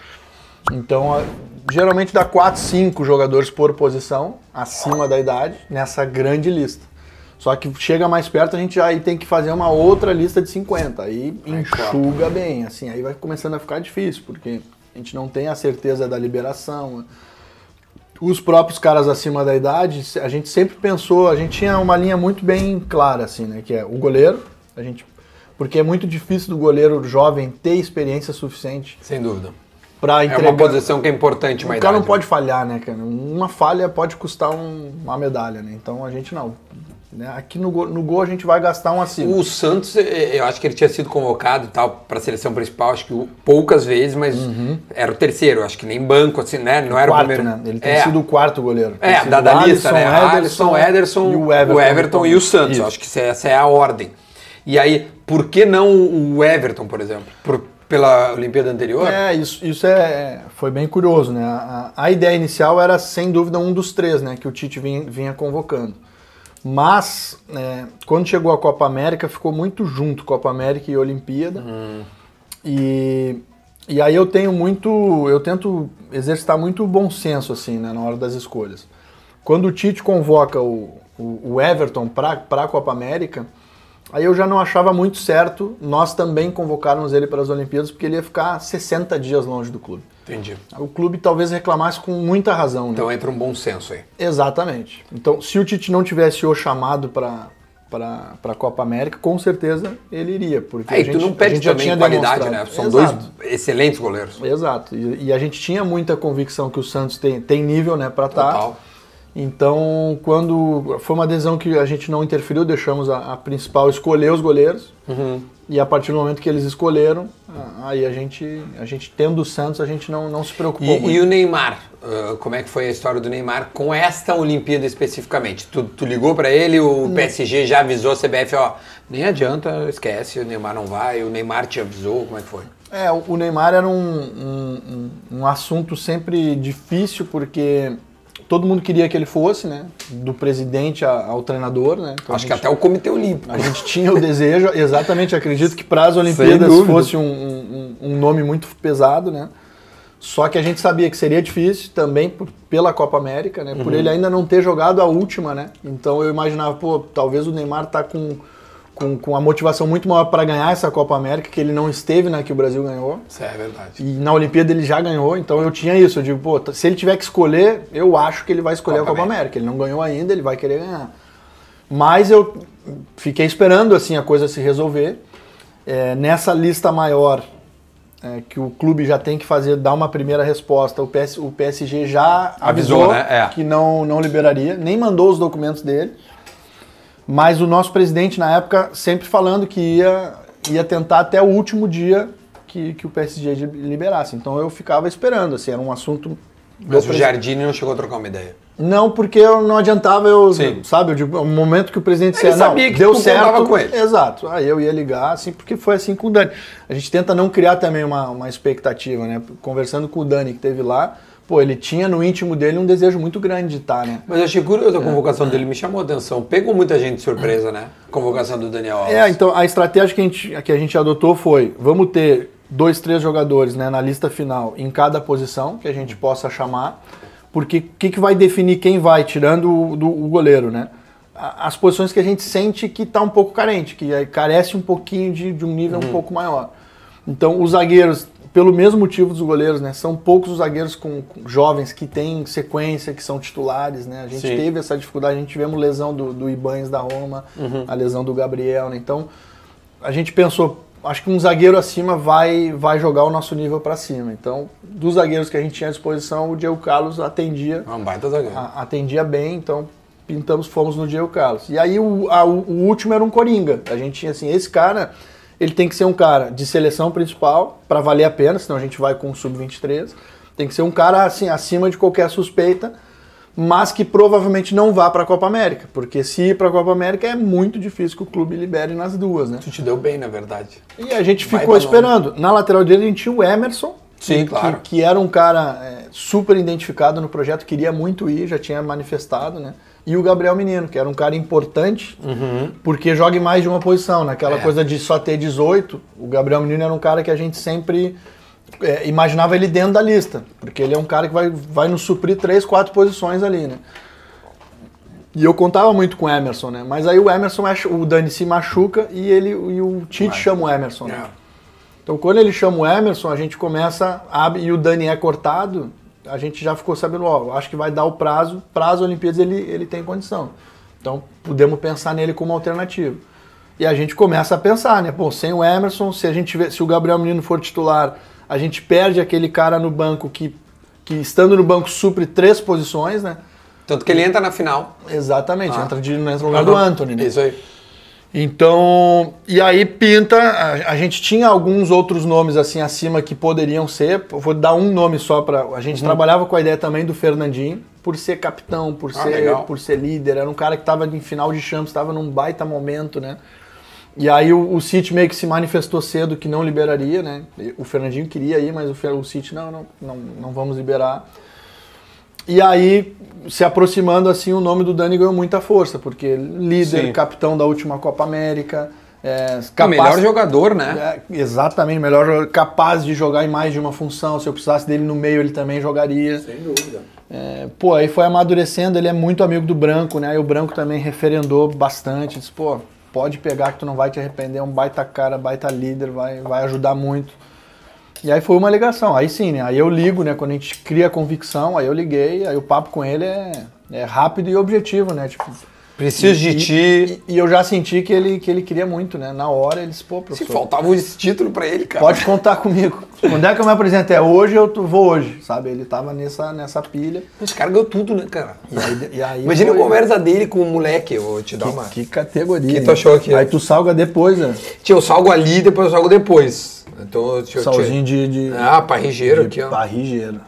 Então, geralmente dá 4, 5 jogadores por posição acima da idade nessa grande lista. Só que chega mais perto, a gente já aí tem que fazer uma outra lista de 50. Aí enxuga bem, assim, aí vai começando a ficar difícil, porque a gente não tem a certeza da liberação. Os próprios caras acima da idade, a gente sempre pensou, a gente tinha uma linha muito bem clara, assim, né? Que é o goleiro, a gente. Porque é muito difícil do goleiro jovem ter experiência suficiente Sem dúvida. para É entregar. uma posição que é importante, O uma cara não idade. pode falhar, né, cara? Uma falha pode custar um- uma medalha, né? Então a gente não. né? Aqui no gol, no gol a gente vai gastar um acima. O Santos, eh, eu acho que ele tinha sido convocado tal para a seleção principal, acho que o- poucas vezes, mas era o terceiro, acho que nem banco, assim, né? Não era Uhum. quarto, o primeiro. né? Ele tem É. sido o quarto goleiro. Tem É, da, da o lista, né? Alisson, Alisson, Ederson, e o Everton, e o Santos. Isso. Acho que essa é a ordem. E aí, por que não o Everton, por exemplo? Por- pela Olimpíada anterior? É, isso, isso é, foi bem curioso, né? A, a ideia inicial era, sem dúvida, um dos três, né? Que o Tite vinha, vinha convocando. Mas, é, quando chegou a Copa América, ficou muito junto Copa América e Olimpíada. E, e aí eu tenho muito, eu tento exercitar muito bom senso, assim, né? Na hora das escolhas. Quando o Tite convoca o, o, o Everton para a Copa América, Aí eu já não achava muito certo nós também convocarmos ele para as Olimpíadas, porque ele ia ficar 60 dias longe do clube. Entendi. O clube talvez reclamasse com muita razão. Né? Então entra um bom senso aí. Exatamente. Então, se o Tite não tivesse o chamado para para a Copa América, com certeza ele iria. Porque Aí a gente, tu não a perde gente já qualidade, né? São Exato. dois excelentes goleiros. Exato. E, e a gente tinha muita convicção que o Santos tem, tem nível né, para estar. Então, quando foi uma decisão que a gente não interferiu, deixamos a, a principal escolher os goleiros. Uhum. E a partir do momento que eles escolheram, aí a gente, a gente tendo o Santos, a gente não, não se preocupou E, e o Neymar? Uh, como é que foi a história do Neymar com esta Olimpíada especificamente? Tu, tu ligou pra ele, o PSG já avisou a CBF, ó, nem adianta, esquece, o Neymar não vai, o Neymar te avisou, como é que foi? É, o Neymar era um, um- um assunto sempre difícil, porque todo mundo queria que ele fosse, né? Do presidente ao treinador, né? Então Acho que gente- até o Comitê Olímpico. A gente tinha o desejo, exatamente, acredito que para as Olimpíadas fosse um, um- um nome muito pesado, né? Só que a gente sabia que seria difícil também por- pela Copa América, né? Por ele ainda não ter jogado a última, né? Então eu imaginava, pô, talvez o Neymar tá com com, com a motivação muito maior para ganhar essa Copa América, que ele não esteve na que o Brasil ganhou. Isso é verdade. E na Olimpíada ele já ganhou, então eu tinha isso. Eu digo, pô, se ele tiver que escolher, eu acho que ele vai escolher Copa a Copa América. América. Ele não ganhou ainda, ele vai querer ganhar. Mas eu fiquei esperando assim a coisa se resolver. É, nessa lista maior é, que o clube já tem que fazer, dar uma primeira resposta, o, PS, o PSG já Avisou, avisou, né? É. que não, não liberaria, nem mandou os documentos dele. Mas o nosso presidente, na época, sempre falando que ia, ia tentar até o último dia que, que o PSG liberasse. Então eu ficava esperando, assim, era um assunto... Mas o Jardine não chegou a trocar uma ideia. Não, porque eu não adiantava eu, Sim. sabe, eu digo, o momento que o presidente Ele disser, não, sabia que deu certo, com ele. exato. Aí eu ia ligar, assim, porque foi assim com o Dani. A gente tenta não criar também uma, uma expectativa, né? Conversando com o Dani que teve lá, pô, ele tinha no íntimo dele um desejo muito grande de estar, né? Mas eu achei curioso a convocação dele, me chamou a atenção. Pegou muita gente de surpresa, né? Convocação do Daniel Alves. É, então a estratégia que a gente, que a gente adotou foi: vamos ter dois, três jogadores né, na lista final em cada posição que a gente possa chamar, porque o que, que vai definir quem vai, tirando o, do, o goleiro, né? A- As posições que a gente sente que está um pouco carente, que aí carece um pouquinho de, de um nível um pouco maior. Então, os zagueiros, pelo mesmo motivo dos goleiros, né? São poucos os zagueiros com, com jovens que têm sequência, que são titulares, né? A gente Sim. teve essa dificuldade, a gente tivemos lesão do, do Ibanes da Roma, a lesão do Gabriel, né? Então, a gente pensou, acho que um zagueiro acima vai, vai jogar o nosso nível para cima. Então, dos zagueiros que a gente tinha à disposição, o Diego Carlos atendia, É um baita zagueiro. a- atendia bem, então pintamos, fomos no Diego Carlos. E aí o, a- o último era um Coringa. A gente tinha assim, esse cara, ele tem que ser um cara de seleção principal para valer a pena, senão a gente vai com o sub-23. Tem que ser um cara assim acima de qualquer suspeita, mas que provavelmente não vá para a Copa América, porque se ir para a Copa América é muito difícil que o clube libere nas duas, né? Tu te deu bem, na verdade. E a gente ficou esperando. Na lateral direita a gente tinha o Emerson. Sim, que, claro. Que, que era um cara é, super identificado no projeto, queria muito ir, já tinha manifestado, né? E o Gabriel Menino, que era um cara importante, porque joga em mais de uma posição. Naquela Uhum. É. coisa de só ter 18, o Gabriel Menino era um cara que a gente sempre é, imaginava ele dentro da lista, porque ele é um cara que vai, vai nos suprir três, quatro posições ali, né? E eu contava muito com o Emerson, né? Mas aí o Emerson, o Dani se machuca e ele e o Tite chama o Emerson, né? É. Então quando ele chama o Emerson, a gente começa, abre, e o Dani é cortado, a gente já ficou sabendo, ó, acho que vai dar o prazo, prazo Olimpíadas ele, ele tem condição. Então podemos pensar nele como alternativa. E a gente começa a pensar, né? Pô, sem o Emerson, se a gente tiver, se o Gabriel Menino for titular, a gente perde aquele cara no banco que, que estando no banco supre três posições, né? Tanto que ele entra na final. Exatamente, Ah. entra, de, entra no lugar do Anthony, né? Isso aí. Então, e aí pinta, a, a gente tinha alguns outros nomes assim acima que poderiam ser, vou dar um nome só para a gente trabalhava com a ideia também do Fernandinho, por ser capitão, por Ah, ser legal. por ser líder, era um cara que estava em final de Champions, estava num baita momento, né? E aí o, o City meio que se manifestou cedo que não liberaria, né? O Fernandinho queria ir, mas o, o City não, não, não, não vamos liberar. E aí, se aproximando assim, o nome do Dani ganhou muita força, porque líder, Sim. capitão da última Copa América, é, O melhor jogador, né? é, exatamente, melhor jogador, capaz de jogar em mais de uma função. Se eu precisasse dele no meio, ele também jogaria. Sem dúvida. É, pô, aí foi amadurecendo, ele é muito amigo do Branco, né? Aí o Branco também referendou bastante, disse, pô, pode pegar que tu não vai te arrepender, é um baita cara, baita líder, vai, vai ajudar muito. E aí foi uma ligação, aí sim, né? Aí eu ligo, né? Quando a gente cria a convicção, aí eu liguei, aí o papo com ele é, é rápido e objetivo, né? Tipo, Preciso de e, ti. E, e eu já senti que ele, que ele queria muito, né? Na hora ele disse, pô, Se professor, faltava esse título pra ele, cara. pode contar comigo. Quando é que eu me apresento? É hoje, eu tô- vou hoje, sabe? Ele tava nessa, nessa pilha. Esse cara ganhou tudo, né, cara? E aí, e aí Imagina a foi- conversa dele com o moleque, eu vou te dar uma. Que categoria. Que tu achou aqui? Aí tu salga depois, né? Tinha o salgo ali, depois eu salgo depois. Então, eu Salzinho de, de, Ah, parrigeiro aqui, ó. parrigeiro.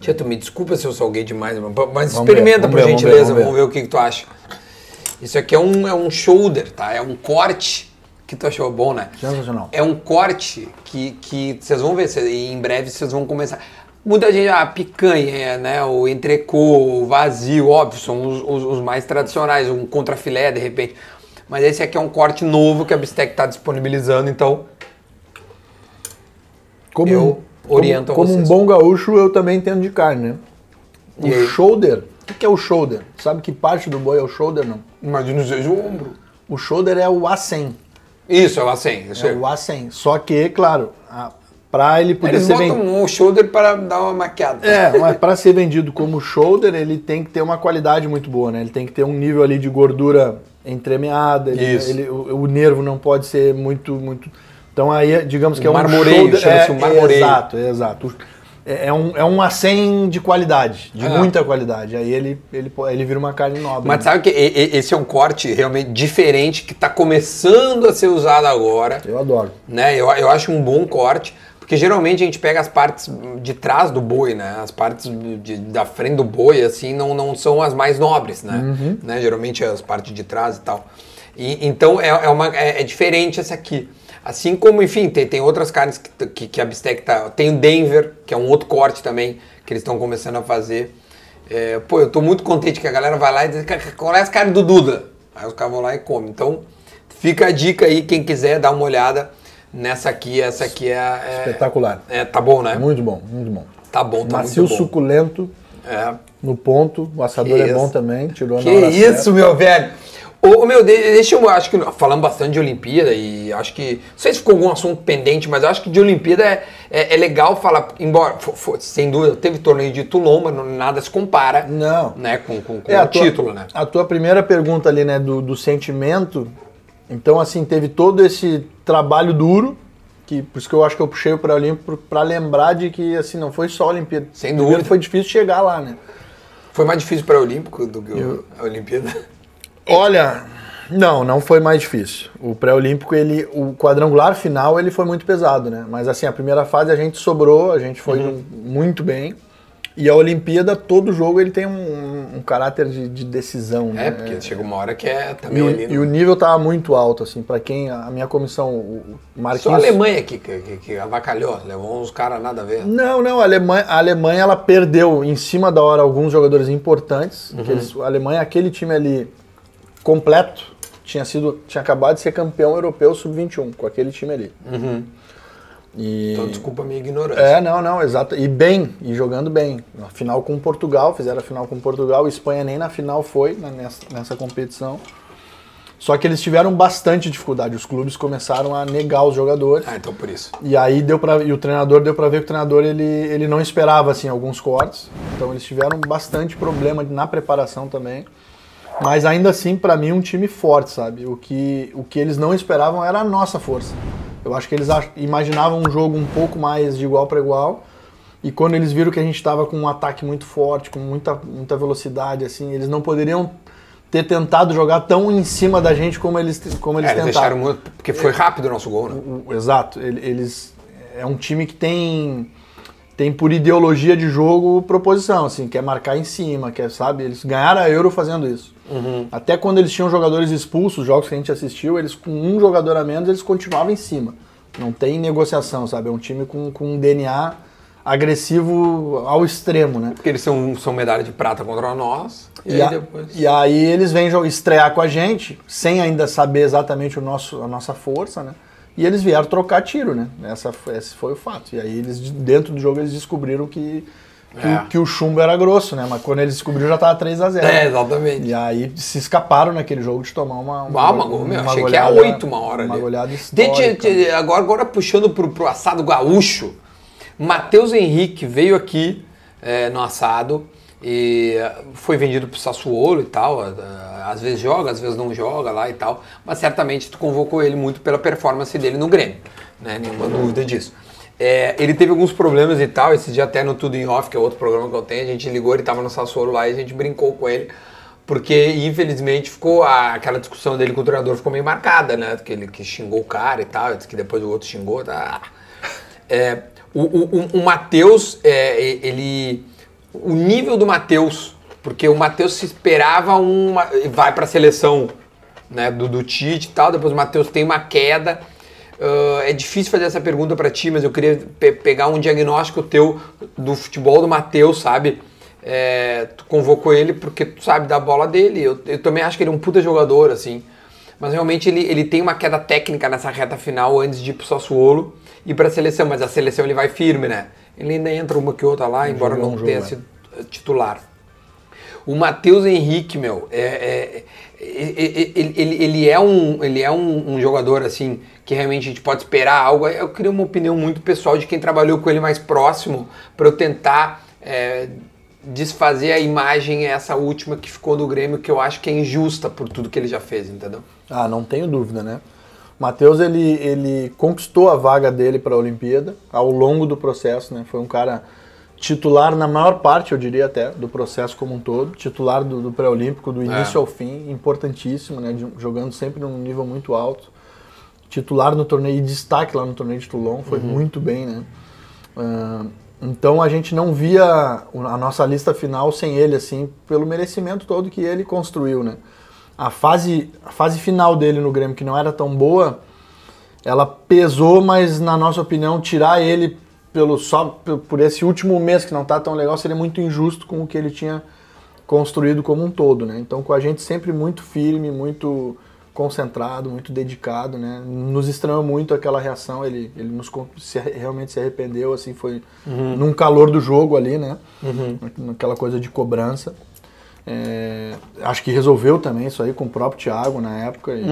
Tia, tu me desculpa se eu salguei demais, mas- Vamos experimenta ver, por ver, vamos gentileza, ver, vamos ver, vamos o que, que tu acha. Isso aqui é um, é um shoulder, tá? É um corte que tu achou bom, né? Sensacional. É um corte que, que vocês vão ver, e em breve vocês vão começar. Muita gente, a picanha, né? O entrecô, o vazio, óbvio, são os, os- os mais tradicionais, um contrafilé, de repente. Mas esse aqui é um corte novo que a Bistec está disponibilizando, então Como, Eu oriento a como, como um bom gaúcho, eu também entendo de carne, né? O aí? shoulder, o que é o shoulder? Sabe que parte do boi é o shoulder, não? imagina o seu ombro. O shoulder é o A100. Isso, é o A100. Isso É aí. o A100. Só que, claro, a, pra ele poder Eles ser vendido. um shoulder para dar uma maquiada. É, mas para ser vendido como shoulder, ele tem que ter uma qualidade muito boa, né? Ele tem que ter um nível ali de gordura entremeada, ele, Isso. ele- o, o nervo não pode ser muito, muito. Então aí, digamos que é um marmoreio, shoulder. chama-se é, um marmoreio. Exato, exato. É, é um, é um A100 de qualidade, de É. muita qualidade. Aí ele, ele, ele vira uma carne nobre. Mas né? sabe que esse é um corte realmente diferente que está começando a ser usado agora. Eu adoro. né? Eu, eu acho um bom corte, porque geralmente a gente pega as partes de trás do boi, né? As partes de- da frente do boi, assim, não, não são as mais nobres, né? Uhum. né? Geralmente é as partes de trás e tal. E, então é, é, uma, é, é diferente essa aqui. Assim como, enfim, tem, tem outras carnes que, que, que a Bistec tá. Tem o Denver, que é um outro corte também, que eles estão começando a fazer. É, pô, eu tô muito contente que a galera vai lá e diz, "Ca- ca- qual é as carnes do Duda? Aí os caras vão lá e comem. Então, fica a dica aí, quem quiser dar uma olhada nessa aqui. Essa aqui é. é Espetacular. É, tá bom, né? Muito bom, muito bom. Tá bom, tá Macio, muito bom. suculento, É. no ponto. O assador Que é isso. bom também, tirou Que na hora isso, certa. meu velho. Ô, meu, de- deixa eu, acho que falamos bastante de Olimpíada e acho que, não sei se ficou algum assunto pendente, mas eu acho que de Olimpíada é, é, é legal falar, embora, fo- fo- sem dúvida, teve torneio de Toulon, mas nada se compara, Não. né, com, com, com É, o tua- título, né? A tua primeira pergunta ali, né, do, do sentimento. Então, assim, teve todo esse trabalho duro, que por isso que eu acho que eu puxei o pré-olímpico para lembrar de que, assim, não foi só a Olimpíada. Sem Primeiro dúvida. foi difícil chegar lá, né? Foi mais difícil para o Olímpico do que o- a Olimpíada. Olha, não, não foi mais difícil. O pré-olímpico, ele, o quadrangular final, ele foi muito pesado, né? Mas assim, a primeira fase a gente sobrou, a gente foi Uhum. muito bem. E a Olimpíada, todo jogo ele tem um, um caráter de, de decisão, né? É, porque chega uma hora que é E ali. e o nível tava muito alto, assim, pra quem, a minha comissão, o o Só a Marquinhos... Alemanha que, que, que- avacalhou, levou uns caras nada a ver. Não, não, a Alemanha, a Alemanha ela perdeu em cima da hora alguns jogadores importantes. Uhum. eles- a Alemanha, aquele time ali completo, tinha sido, tinha acabado de ser campeão europeu sub-21 com aquele time ali. E Então desculpa a minha ignorância. é, não, não, exato. E bem, e jogando bem. Na final com Portugal, fizeram a final com Portugal. Espanha nem na final foi né, nessa, nessa competição. Só que eles tiveram bastante dificuldade. Os clubes começaram a negar os jogadores. Ah, então por isso. E aí deu para e o treinador deu para ver que o treinador ele, ele não esperava assim alguns cortes. Então eles tiveram bastante problema na preparação também. Mas ainda assim, para mim, um time forte, sabe? O que, o que eles não esperavam era a nossa força. Eu acho que eles imaginavam um jogo um pouco mais de igual para igual. E quando eles viram que a gente estava com um ataque muito forte, com muita, muita velocidade, assim, eles não poderiam ter tentado jogar tão em cima da gente como eles, como eles É, eles tentaram. deixaram muito. Porque foi rápido o nosso gol, né? O- Exato. ele- Eles é um time que tem tem por ideologia de jogo proposição, assim, quer marcar em cima, quer, sabe? Eles ganharam a Euro fazendo isso. Até quando eles tinham jogadores expulsos, os jogos que a gente assistiu, eles com um jogador a menos, eles continuavam em cima. Não tem negociação, sabe? É um time com, com um DNA agressivo ao extremo, né? Porque eles são, são medalha de prata contra nós. E, E, aí a- depois. e aí eles vêm estrear com a gente, sem ainda saber exatamente o nosso, a nossa força, né? E eles vieram trocar tiro, né? Essa, esse foi o fato. E aí eles, dentro do jogo, eles descobriram que, que, É. o, que o chumbo era grosso, né? Mas quando eles descobriram já tava 3 a 0 É, exatamente. E aí se escaparam naquele jogo de tomar uma. Ah, uma, go- meu, uma achei que era goleada- oito uma hora Uma ali. goleada De- de- de- agora, agora puxando pro, pro assado gaúcho, Matheus Henrique veio aqui é, no assado e foi vendido pro Sassuolo e tal. Às vezes joga, às vezes não joga lá e tal. Mas certamente tu convocou ele muito pela performance dele no Grêmio, né? Nenhuma dúvida disso. É, ele teve alguns problemas e tal, esse dia até no Tudo em Off, que é outro programa que eu tenho, a gente ligou, ele tava no Sassuolo lá e a gente brincou com ele, porque infelizmente ficou a- aquela discussão dele com o treinador ficou meio marcada, né? Que ele que xingou o cara e tal, que depois o outro xingou, tá? É, o o, o, Matheus, é, ele. O nível do Matheus, porque o Matheus se esperava uma. Vai para a seleção né, do, do Tite e tal, depois o Matheus tem uma queda. Ah, é difícil fazer essa pergunta para ti, mas eu queria pe- pegar um diagnóstico teu do futebol do Matheus, sabe? É, tu convocou ele porque tu sabe da bola dele. Eu, eu também acho que ele é um puta jogador, assim. Mas realmente ele, ele tem uma queda técnica nessa reta final antes de ir pro Sassuolo e pra seleção. Mas a seleção ele vai firme, né? Ele ainda entra uma que outra lá, embora Jogou não um tenha jogo, sido eh, titular. O Matheus Henrique, meu, é, é- é- é- ele, ele- ele é, um, ele é um, um jogador assim que realmente a gente pode esperar algo. Eu queria uma opinião muito pessoal de quem trabalhou com ele mais próximo para eu tentar é, desfazer a imagem essa última que ficou do Grêmio que eu acho que é injusta por tudo que ele já fez, entendeu? Ah, não tenho dúvida, né? Matheus, ele, ele conquistou a vaga dele para a Olimpíada ao longo do processo, né? Foi um cara titular na maior parte, eu diria até, do processo como um todo. Titular do, do pré-olímpico, do início É. ao fim, importantíssimo, né? Jogando sempre num nível muito alto. Titular no torneio e destaque lá no torneio de Toulon, foi muito bem, né? Ah, então a gente não via a nossa lista final sem ele, assim, pelo merecimento todo que ele construiu, né? A fase, a fase final dele no Grêmio, que não era tão boa, ela pesou, mas na nossa opinião, tirar ele pelo só por esse último mês que não tá tão legal seria muito injusto com o que ele tinha construído como um todo, né? Então com a gente sempre muito firme, muito concentrado, muito dedicado, né? Nos estranhou muito aquela reação, ele, ele nos se, realmente se arrependeu, assim, foi num calor do jogo ali, né? Naquela coisa de cobrança. É, acho que resolveu também isso aí com o próprio Thiago na época. E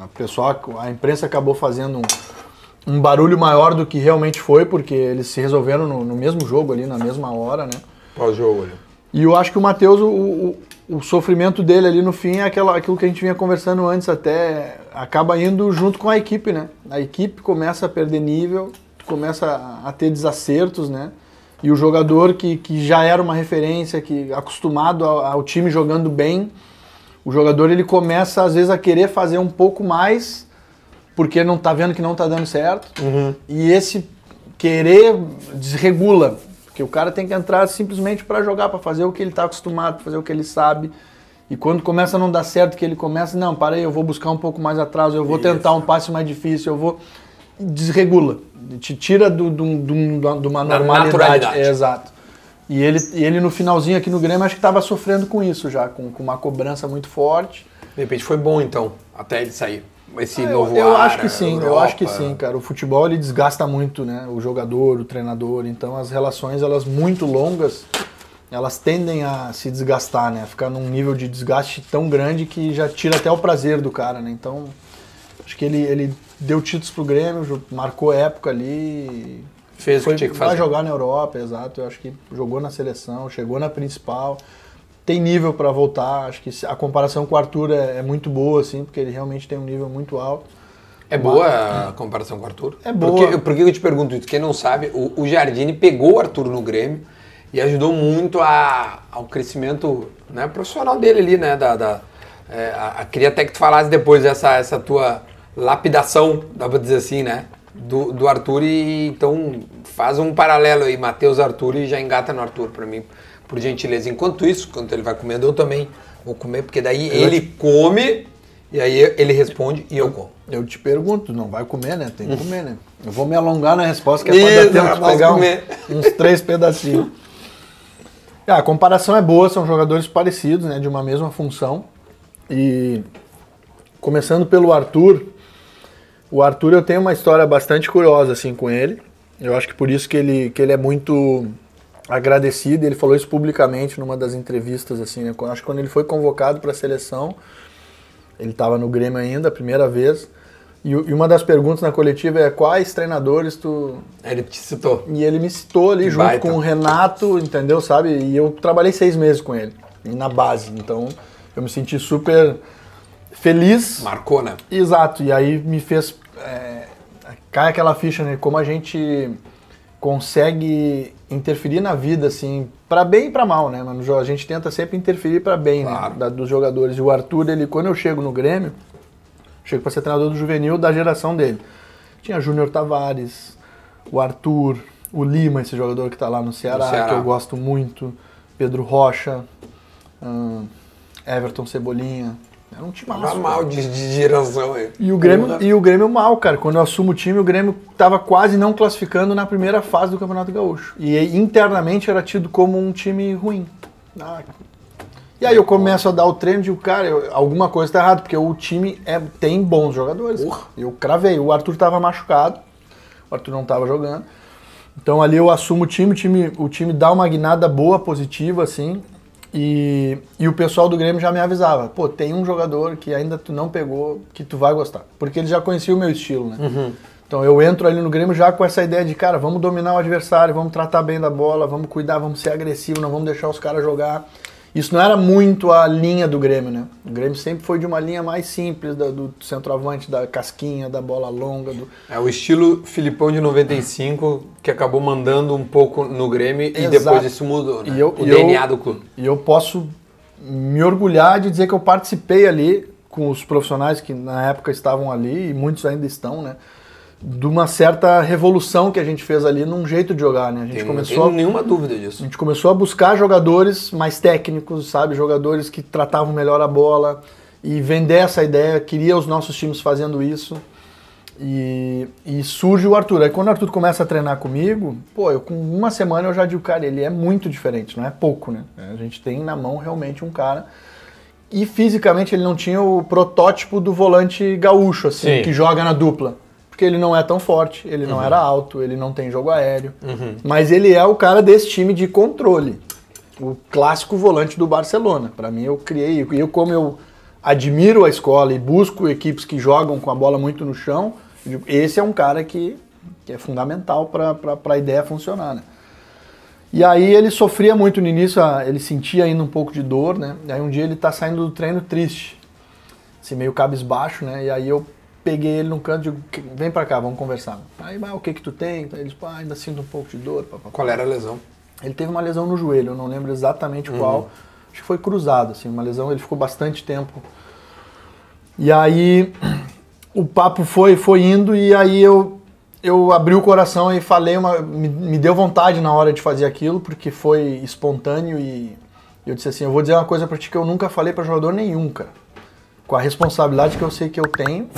a, pessoa, a imprensa acabou fazendo um, um barulho maior do que realmente foi, porque eles se resolveram no, no mesmo jogo ali, na mesma hora, né? Pós-jogo, olha. E eu acho que o Matheus, o, o, o sofrimento dele ali no fim é aquela, aquilo que a gente vinha conversando antes até, acaba indo junto com a equipe, né? A equipe começa a perder nível, começa a, ter desacertos, né? E o jogador que, que já era uma referência, que acostumado ao, ao time jogando bem, o jogador ele começa às vezes a querer fazer um pouco mais porque não tá vendo que não tá dando certo. E esse querer desregula, porque o cara tem que entrar simplesmente para jogar, para fazer o que ele tá acostumado, pra fazer o que ele sabe. E quando começa a não dar certo, que ele começa, não, para aí, eu vou buscar um pouco mais atrás, eu vou tentar um passe mais difícil, eu vou desregula, te tira do, do, do, de uma Da normalidade. É, exato. E ele, ele no finalzinho aqui no Grêmio acho que estava sofrendo com isso já, com, com uma cobrança muito forte. De repente foi bom então, até ele sair. Esse Ah, eu, novo eu ar, acho que sim, eu Europa. acho que sim, cara. O futebol ele desgasta muito, né? O jogador, o treinador. Então as relações elas muito longas, elas tendem a se desgastar, né? Ficar num nível de desgaste tão grande que já tira até o prazer do cara, né? Então acho que ele, ele deu títulos pro Grêmio, marcou época ali. Fez o foi, que tinha que vai fazer. jogar na Europa, exato. Eu acho que jogou na seleção, chegou na principal. Tem nível para voltar. Acho que a comparação com o Arthur é, é muito boa, assim, porque ele realmente tem um nível muito alto. É boa a comparação com o Arthur? É boa. Por que eu te pergunto isso? Quem não sabe, o, o Jardine pegou o Arthur no Grêmio e ajudou muito a- ao crescimento né, profissional dele ali, né? Da, da- é, a- a- queria até que tu falasse depois essa, essa tua lapidação, dá pra dizer assim, né? Do, do Arthur e então faz um paralelo aí, Matheus Arthur e já engata no Arthur pra mim, por gentileza. Enquanto isso, quando ele vai comendo, eu também vou comer, porque daí ele come e aí ele responde e eu como. Eu te pergunto, não vai comer, né? Tem que comer, né? Eu vou me alongar na resposta, que é pra dar Isso, tempo de pegar um- uns três pedacinhos. Ah, a comparação é boa, são jogadores parecidos, né? De uma mesma função. E começando pelo Arthur, o Arthur eu tenho uma história bastante curiosa assim com ele. Eu acho que por isso que ele, que ele é muito agradecido. Ele falou isso publicamente numa das entrevistas assim, né? Acho que quando ele foi convocado para a seleção, ele estava no Grêmio ainda, a primeira vez. E, e uma das perguntas na coletiva é quais treinadores tu Ele te citou. e ele me citou ali Que junto baita. com o Renato, entendeu? Sabe? E eu trabalhei seis meses com ele, na base. Então eu me senti super feliz. Marcou, né? Exato. E aí me fez. é, cai aquela ficha, né? Como a gente consegue interferir na vida, assim, para bem e para mal, né? Mas no jogo a gente tenta sempre interferir para bem, Claro. né? da- dos jogadores. E o Arthur, ele, quando eu chego no Grêmio, chego para ser treinador do juvenil da geração dele. Tinha Júnior Tavares, o Arthur, o Lima, esse jogador que tá lá no Ceará, Ceará. que eu gosto muito, Pedro Rocha, ahn, Everton Cebolinha. Era um time Tá mal de, de geração aí. e o, Grêmio, Porra. e o Grêmio mal, cara. Quando eu assumo o time, o Grêmio tava quase não classificando na primeira fase do Campeonato Gaúcho. E internamente era tido como um time ruim. Ah, e aí eu começo a dar o treino de, cara, eu- alguma coisa tá errada, porque o time é, tem bons jogadores. Porra. Eu cravei. O Arthur tava machucado, o Arthur não tava jogando. Então ali eu assumo o time, o time, o time dá uma guinada boa, positiva, assim. E, e o pessoal do Grêmio já me avisava, pô, tem um jogador que ainda tu não pegou, que tu vai gostar. Porque eles já conheciam o meu estilo, né? Então eu entro ali no Grêmio já com essa ideia de, cara, vamos dominar o adversário, vamos tratar bem da bola, vamos cuidar, vamos ser agressivo, não vamos deixar os caras jogar. Isso não era muito a linha do Grêmio, né? O Grêmio sempre foi de uma linha mais simples, da- do centroavante, da casquinha, da bola longa, do, É o estilo Filipão de 95 que acabou mandando um pouco no Grêmio e Exato. depois isso mudou, né? E eu- o e eu- DNA do clube. E eu posso me orgulhar de dizer que eu participei ali com os profissionais que na época estavam ali, e muitos ainda estão, né? De uma certa revolução que a gente fez ali num jeito de jogar, né? A gente Tem- Não começou tenho a, nenhuma dúvida a disso. gente começou a buscar jogadores mais técnicos, sabe? Jogadores que tratavam melhor a bola e vender essa ideia. Queria os nossos times fazendo isso. E, e surge o Arthur. Aí quando o Arthur começa a treinar comigo, pô, eu com uma semana eu já digo, cara, ele é muito diferente, não é pouco, né? A gente tem na mão realmente um cara. E fisicamente ele não tinha o protótipo do volante gaúcho, assim, Sim. que joga na dupla. Porque ele não é tão forte, ele não era alto, ele não tem jogo aéreo. Mas ele é o cara desse time de controle. O clássico volante do Barcelona. Pra mim, eu criei. E eu, como eu admiro a escola e busco equipes que jogam com a bola muito no chão, esse é um cara que, que é fundamental para a ideia funcionar, né? E aí ele sofria muito no início, a- ele sentia ainda um pouco de dor, né? E aí um dia ele tá saindo do treino triste, assim, meio cabisbaixo, né? E aí eu peguei ele num canto e digo, "Que- vem pra cá, vamos conversar. Aí, mas o que que tu tem? Ele disse, "Pá, ainda sinto um pouco de dor. pá, pá, pá." Qual era a lesão? Ele teve uma lesão no joelho, eu não lembro exatamente qual. Acho que foi cruzado, assim, uma lesão, ele ficou bastante tempo. E aí o papo foi, foi indo e aí eu, eu abri o coração e falei, uma, me, me deu vontade na hora de fazer aquilo, porque foi espontâneo e eu disse assim, eu vou dizer uma coisa pra ti que eu nunca falei pra jogador nenhum, cara. Com a responsabilidade que eu sei que eu tenho,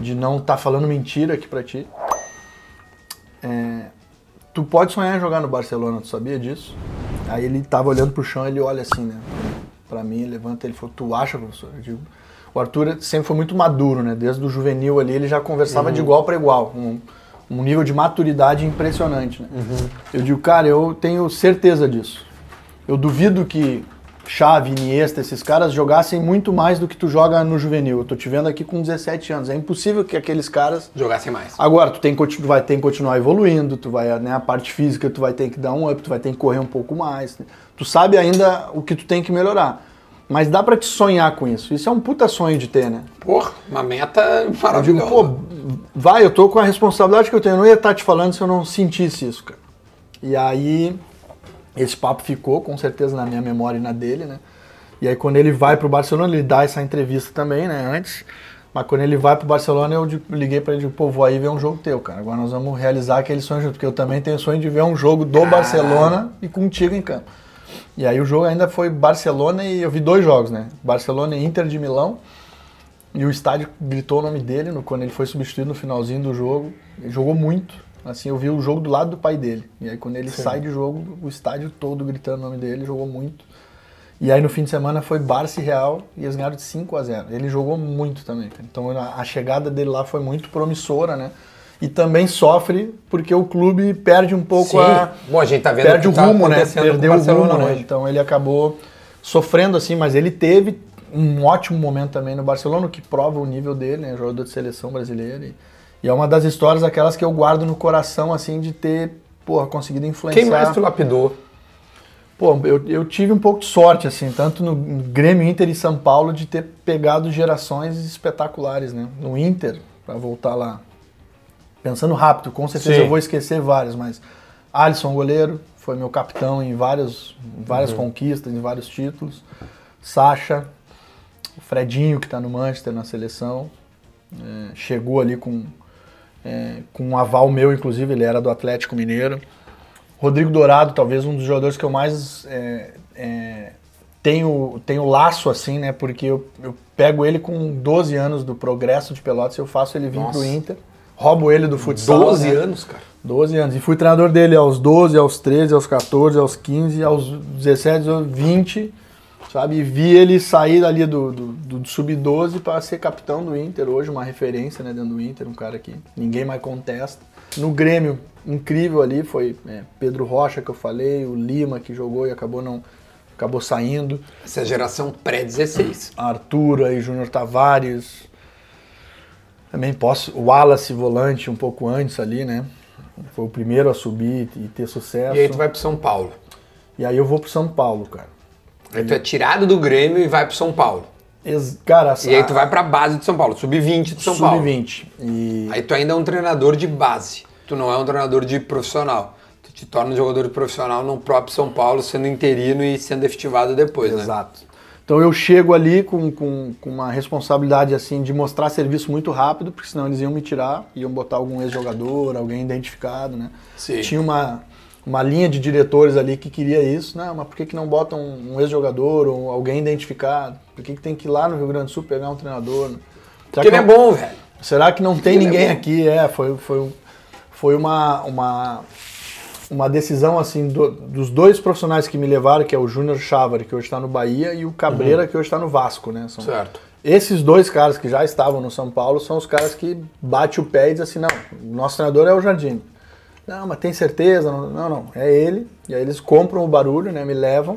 de não estar falando mentira aqui pra ti. É, tu pode sonhar em jogar no Barcelona, tu sabia disso? Aí ele tava olhando pro chão, ele olha assim, né? Pra mim, levanta, ele falou, tu acha, professor? Eu digo, o Arthur sempre foi muito maduro, né? Desde o juvenil ali, ele já conversava de igual para igual. Um, um nível de maturidade impressionante, né? Eu digo, cara, eu tenho certeza disso. Eu duvido que Xavi, Iniesta, esses caras jogassem muito mais do que tu joga no juvenil. Eu tô te vendo aqui com 17 anos. É impossível que aqueles caras Jogassem mais. Agora, tu, tem, que vai ter que continuar evoluindo, tu vai, né, a parte física tu vai ter que dar um up, tu vai ter que correr um pouco mais. Tu sabe ainda o que tu tem que melhorar. Mas dá pra te sonhar com isso. Isso é um puta sonho de ter, né? Porra, uma meta Eu digo, maravilhosa. pô, vai, eu tô com a responsabilidade que eu tenho. Eu não ia estar te falando se eu não sentisse isso, cara. E aí, esse papo ficou, com certeza, na minha memória e na dele, né? E aí, quando ele vai pro Barcelona, ele dá essa entrevista também, né? Antes. Mas quando ele vai pro Barcelona, eu liguei pra ele e digo, pô, vou aí ver um jogo teu, cara. Agora nós vamos realizar aquele sonho junto, porque eu também tenho sonho de ver um jogo do Barcelona e contigo em campo. E aí o jogo ainda foi Barcelona e eu vi dois jogos, né? Barcelona e Inter de Milão. E o estádio gritou o nome dele no- quando ele foi substituído no finalzinho do jogo. Ele jogou muito. Assim, eu vi o jogo do lado do pai dele. E aí quando ele sai de jogo, o estádio todo gritando o nome dele, jogou muito. E aí no fim de semana foi Barça e Real e eles ganharam de 5 a 0. Ele jogou muito também. cara. Então a, chegada dele lá foi muito promissora, né? E também sofre porque o clube perde um pouco Sim. a Bom, a gente tá vendo perde o tá rumo, né? Perdeu o rumo, né? Então ele acabou sofrendo assim, mas ele teve um ótimo momento também no Barcelona, o que prova o nível dele, né? Jogador de seleção brasileira. E, e é uma das histórias aquelas que eu guardo no coração, assim, de ter, porra, conseguido influenciar. Quem mais tu lapidou? Pô, eu, eu tive um pouco de sorte, assim, tanto no Grêmio Inter e São Paulo, de ter pegado gerações espetaculares, né? No Inter, pra voltar lá. Pensando rápido, com certeza Sim. eu vou esquecer vários, mas Alisson, goleiro, foi meu capitão em vários, várias Uhum. conquistas, em vários títulos. Sacha, o Fredinho, que está no Manchester, na seleção, é, chegou ali com, é, com um aval meu, inclusive, ele era do Atlético Mineiro. Rodrigo Dourado, talvez um dos jogadores que eu mais é, é, tenho, tenho laço, assim, né? Porque eu, eu pego ele com 12 anos do progresso de Pelotas eu faço ele vir Nossa. pro Inter. Roubo ele do futsal. 12 né? anos, cara. 12 anos. E fui treinador dele aos 12, aos 13, aos 14, aos 15, aos 17, aos 20, sabe? E vi ele sair ali do, do, do sub-12 para ser capitão do Inter. Hoje, uma referência né, dentro do Inter, um cara que ninguém mais contesta. No Grêmio, incrível ali, foi é, Pedro Rocha que eu falei, o Lima que jogou e acabou não, acabou saindo. Essa é a geração pré-16. Arthur aí, Júnior Tavares. Também posso. O Wallace volante um pouco antes ali, né? Foi o primeiro a subir e ter sucesso. E aí tu vai pro São Paulo. E aí eu vou pro São Paulo, cara. Aí tu é tirado do Grêmio e vai pro São Paulo. Ex- cara, E aí tu vai pra base de São Paulo, sub-20 de São Paulo. Sub-20. E Aí tu ainda é um treinador de base. Tu não é um treinador de profissional. Tu te torna um jogador de profissional no próprio São Paulo, sendo interino e sendo efetivado depois, né? Exato. Então eu chego ali com, com, com uma responsabilidade assim de mostrar serviço muito rápido, porque senão eles iam me tirar, iam botar algum ex-jogador, alguém identificado, né? Sim. Tinha uma, uma linha de diretores ali que queria isso. Não, mas por que, que não botam um, ex-jogador ou alguém identificado? Por que, que tem que ir lá no Rio Grande do Sul pegar um treinador? Será Porque ele que é não- bom, velho. Será que não tem Ele é ninguém bom. aqui? É, foi, foi, foi uma, uma, uma decisão assim do- dos dois profissionais que me levaram, que é o Júnior Chávari, que hoje está no Bahia, e o Cabreira, que hoje está no Vasco, né? São- Certo. Esses dois caras que já estavam no São Paulo são os caras que bate o pé e diz assim, não, o nosso treinador é o Jardim. Não, mas tem certeza? Não, não, é ele. E aí eles compram o barulho, né? Me levam.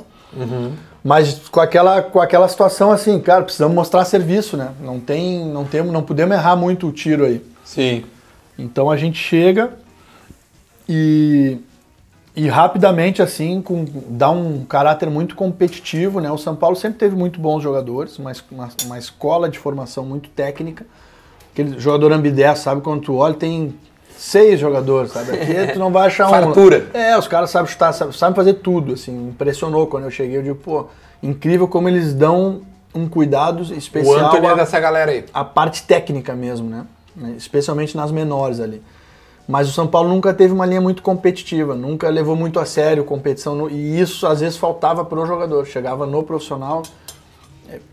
Mas com aquela, com aquela situação assim, cara, precisamos mostrar serviço, né? Não tem, não temos, não podemos errar muito o tiro aí. Sim. Então a gente chega e, e rapidamente assim com, dá um caráter muito competitivo, né? O São Paulo sempre teve muito bons jogadores, uma, es- uma, uma escola de formação muito técnica. Aquele jogador ambidestro, sabe? Quando tu olha tem seis jogadores, sabe? Aqui tu não vai achar um... Fartura. É, os caras sabem chutar, sabem, sabem fazer tudo, assim. Impressionou quando eu cheguei, eu digo, pô, incrível como eles dão um cuidado O especial Antônio é a- dessa galera aí. a parte técnica mesmo, né? Especialmente nas menores ali. Mas o São Paulo nunca teve uma linha muito competitiva, nunca levou muito a sério competição. no- e isso às vezes faltava para o jogador. Chegava no profissional é,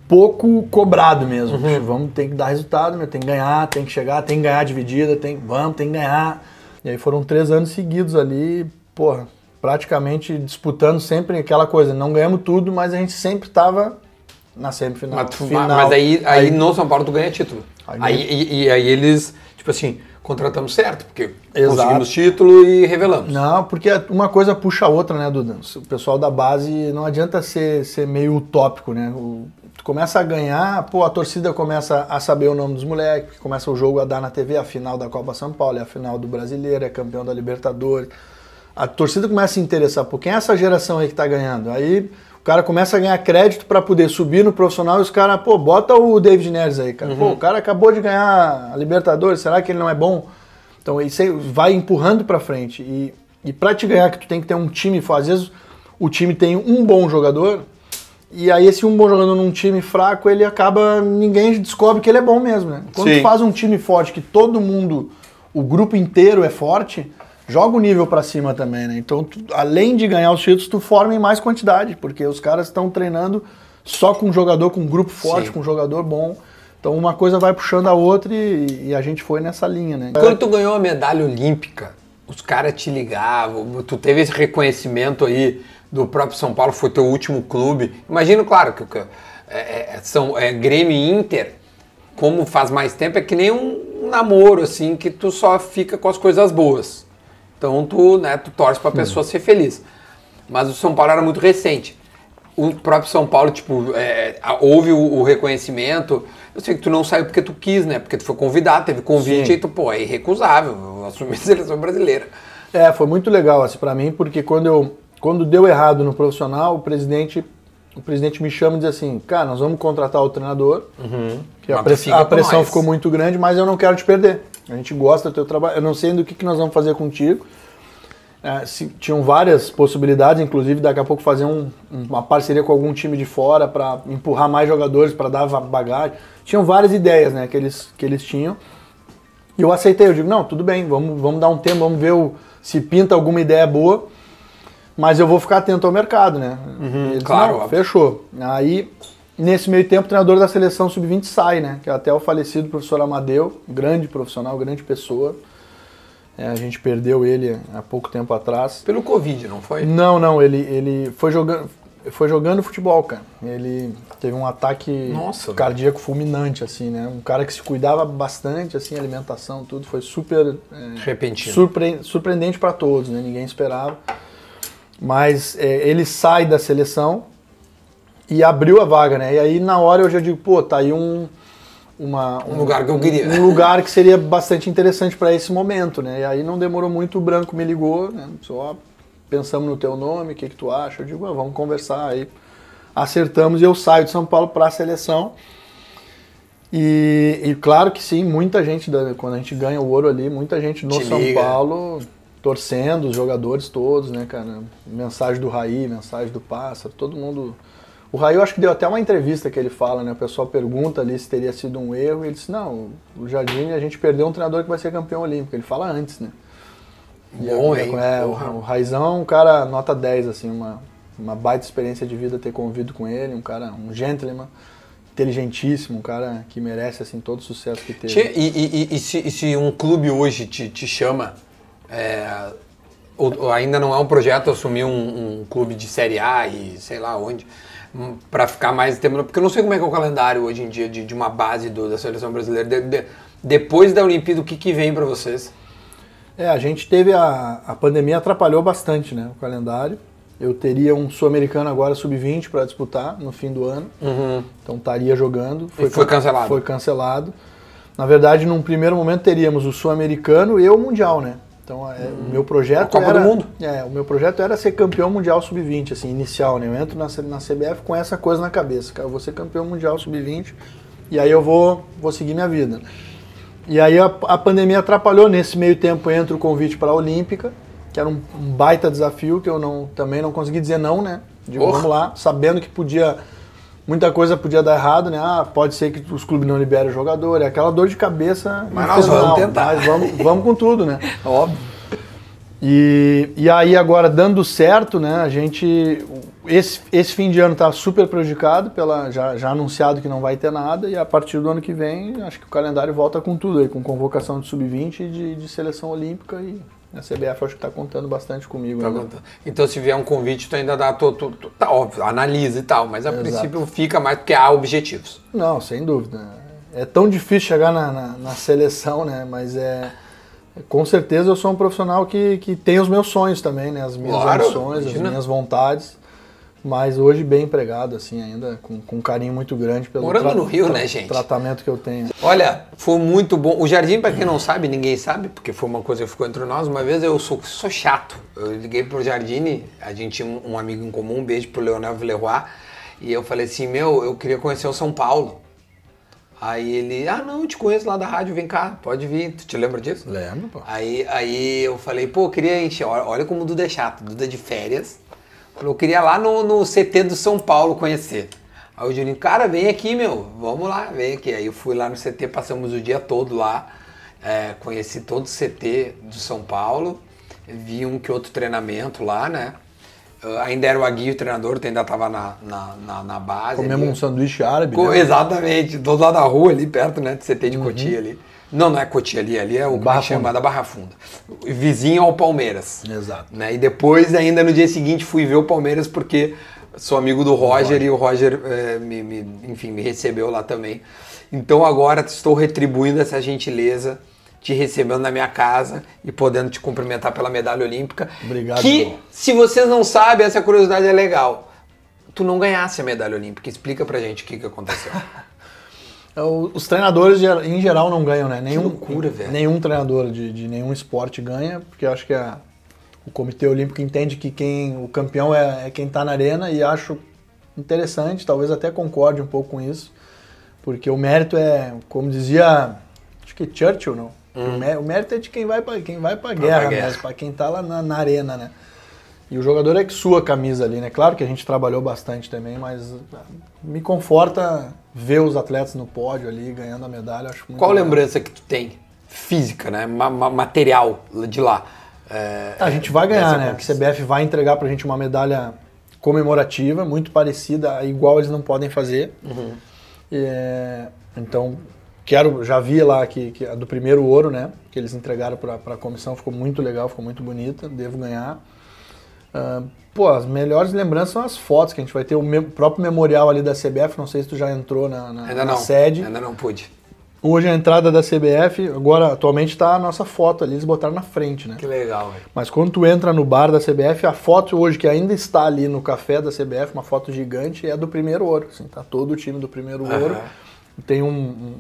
pouco cobrado mesmo. Tipo, Vamos, tem que dar resultado, meu, tem que ganhar, tem que chegar, tem que ganhar dividida, tem, vamos, tem que ganhar. E aí foram três anos seguidos ali, porra, praticamente disputando sempre aquela coisa. Não ganhamos tudo, mas a gente sempre estava na semifinal. Mas, final. mas aí, aí no São Paulo tu ganha título. Aí Aí, e, e aí eles, tipo assim, contratamos certo, porque Exato. conseguimos título e revelamos. Não, porque uma coisa puxa a outra, né, Duda? O pessoal da base não adianta ser, ser meio utópico, né? O- tu começa a ganhar, pô, a torcida começa a saber o nome dos moleques, começa o jogo a dar na TV, a final da Copa São Paulo, é a final do Brasileiro, é campeão da Libertadores. A torcida começa a se interessar por quem é essa geração aí que tá ganhando. Aí o cara começa a ganhar crédito para poder subir no profissional e os caras, pô, bota o David Neres aí, cara. Pô, o cara acabou de ganhar a Libertadores, será que ele não é bom? Então isso aí vai empurrando para frente. E, e para te ganhar, que tu tem que ter um time. Às vezes o time tem um bom jogador, e aí esse um bom jogador num time fraco, ele acaba. ninguém descobre que ele é bom mesmo, né? Quando Sim. tu faz um time forte, que todo mundo, o grupo inteiro é forte, joga o nível pra cima também, né? Então, tu- além de ganhar os títulos, tu forma em mais quantidade, porque os caras estão treinando só com um jogador, com um grupo forte, Sim. com um jogador bom. Então uma coisa vai puxando a outra e, e a gente foi nessa linha, né? Quando tu ganhou a medalha olímpica, os caras te ligavam, tu teve esse reconhecimento aí do próprio São Paulo, foi teu último clube. Imagino, claro, que é, é- são, é, Grêmio e Inter, como faz mais tempo, é que nem um namoro, assim, que tu só fica com as coisas boas. Então tu, né, tu torce pra pessoa ser feliz. Mas o São Paulo era muito recente. O próprio São Paulo, tipo, é, houve o, o reconhecimento. Eu sei que tu não saiu porque tu quis, né? Porque tu foi convidado, teve convite Sim. e tu, pô, é irrecusável. Eu assumi a seleção brasileira. É, foi muito legal assim para mim, porque quando eu quando deu errado no profissional, o presidente o presidente me chama e diz assim, cara, nós vamos contratar o treinador, que a, press- a pressão nós." ficou muito grande, mas eu não quero te perder. A gente gosta do teu trabalho, eu não sei do que, que nós vamos fazer contigo. É, se- tinham várias possibilidades, inclusive daqui a pouco fazer um- uma parceria com algum time de fora para empurrar mais jogadores, para dar bagagem. Tinham várias ideias né, que, eles, que eles tinham. E eu aceitei, eu digo, não, tudo bem, vamos, vamos dar um tempo, vamos ver o- se pinta alguma ideia boa, mas eu vou ficar atento ao mercado, né? E eles, claro, não, fechou. Aí, nesse meio tempo, o treinador da seleção sub-20 sai, né? Que é até o falecido professor Amadeu, grande profissional, grande pessoa. É, a gente perdeu ele há pouco tempo atrás. Pelo Covid, não foi? Não, não, ele, ele foi jogando. Foi jogando futebol, cara. Ele teve um ataque Nossa, cardíaco fulminante, assim, né? Um cara que se cuidava bastante, assim, alimentação, tudo. Foi super é, Repentino. surpre- surpreendente para todos, né? Ninguém esperava. Mas é, ele sai da seleção e abriu a vaga, né? E aí na hora eu já digo, pô, tá aí um uma, Um lugar que eu queria. um lugar que seria bastante interessante para esse momento, né? E aí não demorou muito, o Branco me ligou, né? Só pensamos no teu nome, o que que tu acha? Eu digo, ah, vamos conversar aí. Acertamos e eu saio de São Paulo para a seleção. E, e claro que sim, muita gente, quando a gente ganha o ouro ali, muita gente no Te São liga. Paulo torcendo, os jogadores todos, né, cara? Mensagem do Raí, mensagem do Pássaro, todo mundo. O Raí, eu acho que deu até uma entrevista que ele fala, né? O pessoal pergunta ali se teria sido um erro, e ele disse: não, o Jardim, a gente perdeu um treinador que vai ser campeão olímpico. Ele fala antes, né? E Bom, é, hein? é, o, o Raizão é um cara nota 10, assim, uma, uma baita experiência de vida ter convivido com ele, um cara, um gentleman, inteligentíssimo, um cara que merece, assim, todo o sucesso que teve. E, e- e- e se, e se um clube hoje te, te chama, é, ou, ou ainda não é um projeto assumir um, um clube de Série A e sei lá onde, hum, pra ficar mais tempo. Porque eu não sei como é que é o calendário hoje em dia de, de uma base do- da seleção brasileira. De- de- depois da Olimpíada, o que, que vem pra vocês? É, a gente teve a, a pandemia atrapalhou bastante, né, o calendário. Eu teria um sul-americano agora sub-20 para disputar no fim do ano. Então estaria jogando. Foi can- cancelado. Foi cancelado. Na verdade, num primeiro momento teríamos o sul-americano e o mundial, né? Então, é, o meu projeto A Copa era, do Mundo. É, o meu projeto era ser campeão mundial sub-20, assim, inicial, né? Eu entro na, na CBF com essa coisa na cabeça, cara, eu vou ser campeão mundial sub-20 e aí eu vou, vou seguir minha vida. E aí a, a pandemia atrapalhou nesse meio tempo entre o convite para a Olímpica, que era um, um baita desafio que eu não, também não consegui dizer não, né? Digo, Porra. vamos lá, sabendo que podia muita coisa podia dar errado, né? Ah, pode ser que os clubes não liberem o jogador, é aquela dor de cabeça. Mas nós vamos tentar. Mas vamos, vamos com tudo, né? Óbvio. E, e aí agora dando certo, né? A gente esse, esse fim de ano tá super prejudicado pela já, já anunciado que não vai ter nada e a partir do ano que vem acho que o calendário volta com tudo aí, com convocação de sub-20 e de, de seleção olímpica e a CBF acho que tá contando bastante comigo. Tá contando. Então, se vier um convite, tu ainda dá. Tu, tu- tu- tá óbvio, analisa e tal, mas a Exato. princípio fica mais porque há objetivos. Não, sem dúvida. É tão difícil chegar na, na, na seleção, né? Mas é. Com certeza eu sou um profissional que, que tem os meus sonhos também, né? As minhas Claro, ambições, as imagina. minhas vontades. Mas hoje bem empregado, assim, ainda com, com um carinho muito grande pelo Morando no Rio, né, gente? tratamento que eu tenho. Olha, foi muito bom. O Jardim, pra quem não sabe, ninguém sabe, porque foi uma coisa que ficou entre nós. Uma vez eu sou, sou chato. Eu liguei pro Jardine, a gente tinha um, um amigo em comum, um beijo pro Leonel Villeroy, e eu falei assim: Meu, eu queria conhecer o São Paulo. Aí ele, ah, não, eu te conheço lá da rádio, vem cá, pode vir. Tu te lembra disso? Lembro, pô. Aí, aí eu falei, pô, queria encher. Olha, olha como o Duda é chato. Duda de férias. Falou, eu queria lá no, no CT do São Paulo conhecer. Aí o Juninho, cara, vem aqui, meu. Vamos lá, vem aqui. Aí eu fui lá no CT, passamos o dia todo lá. é, conheci todo o CT do São Paulo. Vi um que outro treinamento lá, né? Eu ainda era o Aguirre o treinador, tu ainda tava na, na, na, na base. Comemos ali. um sanduíche árabe. Co- né? Exatamente, do lado da rua ali, perto, né, do CT de Cotia ali. Não, não é Cotia ali, ali é o Barra Barra chama Funda. da Barra Funda. Vizinho ao Palmeiras. Exato. Né? E depois, ainda no dia seguinte, fui ver o Palmeiras porque sou amigo do Roger e o Roger, eh, me, me- enfim, me recebeu lá também. Então agora estou retribuindo essa gentileza, te recebendo na minha casa e podendo te cumprimentar pela medalha olímpica. Obrigado, Que, se vocês não sabem, essa curiosidade é legal. Tu não ganhasse a medalha olímpica. Explica pra gente o que, que aconteceu. É, Os treinadores em geral não ganham, né? Nenhum, loucura, velho. Nenhum treinador de, de nenhum esporte ganha, porque eu acho que a- o Comitê Olímpico entende que quem o campeão é, é quem está na arena e acho interessante, talvez até concorde um pouco com isso, porque o mérito é, como dizia, acho que Churchill, não? O, mé- o mérito é de quem vai para quem vai para guerra, guerra. mesmo, para quem está lá na, na arena, né? E o jogador é que sua camisa ali, né? Claro que a gente trabalhou bastante também, mas ah, me conforta ver os atletas no pódio ali, ganhando a medalha. Acho muito Qual legal. lembrança que tu tem? Física, né? Ma- ma- material de lá. É, A gente vai ganhar, né? A conquista. CBF vai entregar pra gente uma medalha comemorativa, muito parecida, igual eles não podem fazer. É, então, quero, já vi lá que, que a do primeiro ouro, né? Que eles entregaram pra, pra comissão, ficou muito legal, ficou muito bonita, devo ganhar. Ah, pô, as melhores lembranças são as fotos que a gente vai ter, o me- próprio memorial ali da CBF, não sei se tu já entrou na, na- Ainda na não. sede. Ainda não pude. Hoje a entrada da CBF, agora atualmente tá a nossa foto ali, eles botaram na frente, né? Que legal, velho. Mas quando tu entra no bar da CBF, a foto hoje que ainda está ali no café da CBF, uma foto gigante, é do primeiro ouro. Assim, tá todo o time do primeiro ouro. Tem um, um-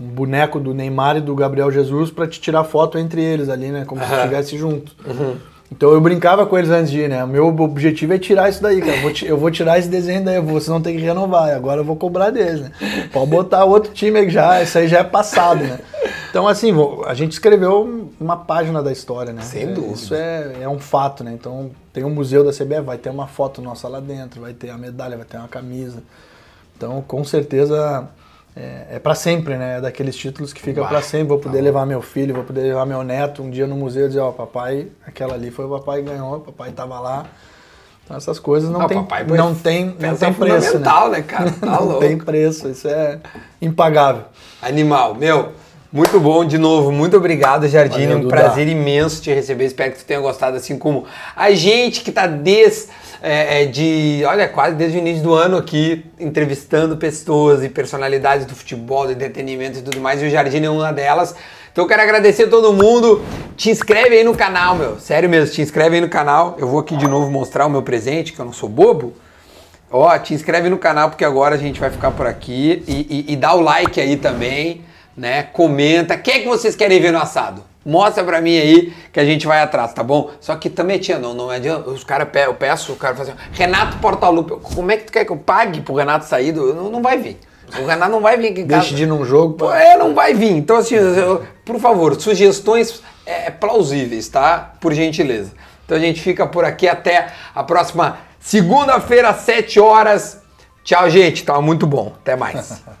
um boneco do Neymar e do Gabriel Jesus pra te tirar foto entre eles ali, né? Como se estivesse junto. Então eu brincava com eles antes de ir, né? O meu objetivo é tirar isso daí, cara. Eu vou, tirar esse desenho daí, vocês não tem que renovar. Agora eu vou cobrar deles, né? Pode botar outro time já, isso aí já é passado, né? Então, assim, a gente escreveu uma página da história, né? Sem É, dúvida. Isso é, é um fato, né? Então tem um museu da CBF, vai ter uma foto nossa lá dentro, vai ter a medalha, vai ter uma camisa. Então, com certeza, é, é para sempre, né? É daqueles títulos que fica para sempre. Vou poder tá levar meu filho, vou poder levar meu neto um dia no museu e dizer, ó, papai, aquela ali foi o papai que ganhou, o papai tava lá. Então essas coisas não Ah, tem, papai foi não tem, não peça tem preço, né? né, cara? Tá não louco. tem preço, isso é impagável. Animal, meu, muito bom de novo, muito obrigado, Jardim. Valeu, um prazer imenso te receber. Espero que tu tenha gostado, assim como a gente que tá desde é, é, de, olha, quase desde o início do ano aqui, entrevistando pessoas e personalidades do futebol, do entretenimento e tudo mais, e o Jardim é uma delas. Então eu quero agradecer a todo mundo. Te inscreve aí no canal, meu. Sério mesmo, te inscreve aí no canal. Eu vou aqui de novo mostrar o meu presente, que eu não sou bobo. Ó, te inscreve no canal porque agora a gente vai ficar por aqui e, e- e dá o like aí também, né? Comenta. O que é que vocês querem ver no assado? Mostra pra mim aí que a gente vai atrás, tá bom? Só que também tinha, não, não adianta. Os caras, eu peço, o cara fala assim, Renato Portaluppi, como é que tu quer que eu pague pro Renato sair? do- Não, não vai vir. O Renato não vai vir aqui em casa. Deixe de ir num jogo. Pô, É, não vai vir. Então, assim, eu- por favor, sugestões é, plausíveis, tá? Por gentileza. Então a gente fica por aqui até a próxima segunda-feira, às 7 horas. Tchau, gente. Tava muito bom. Até mais.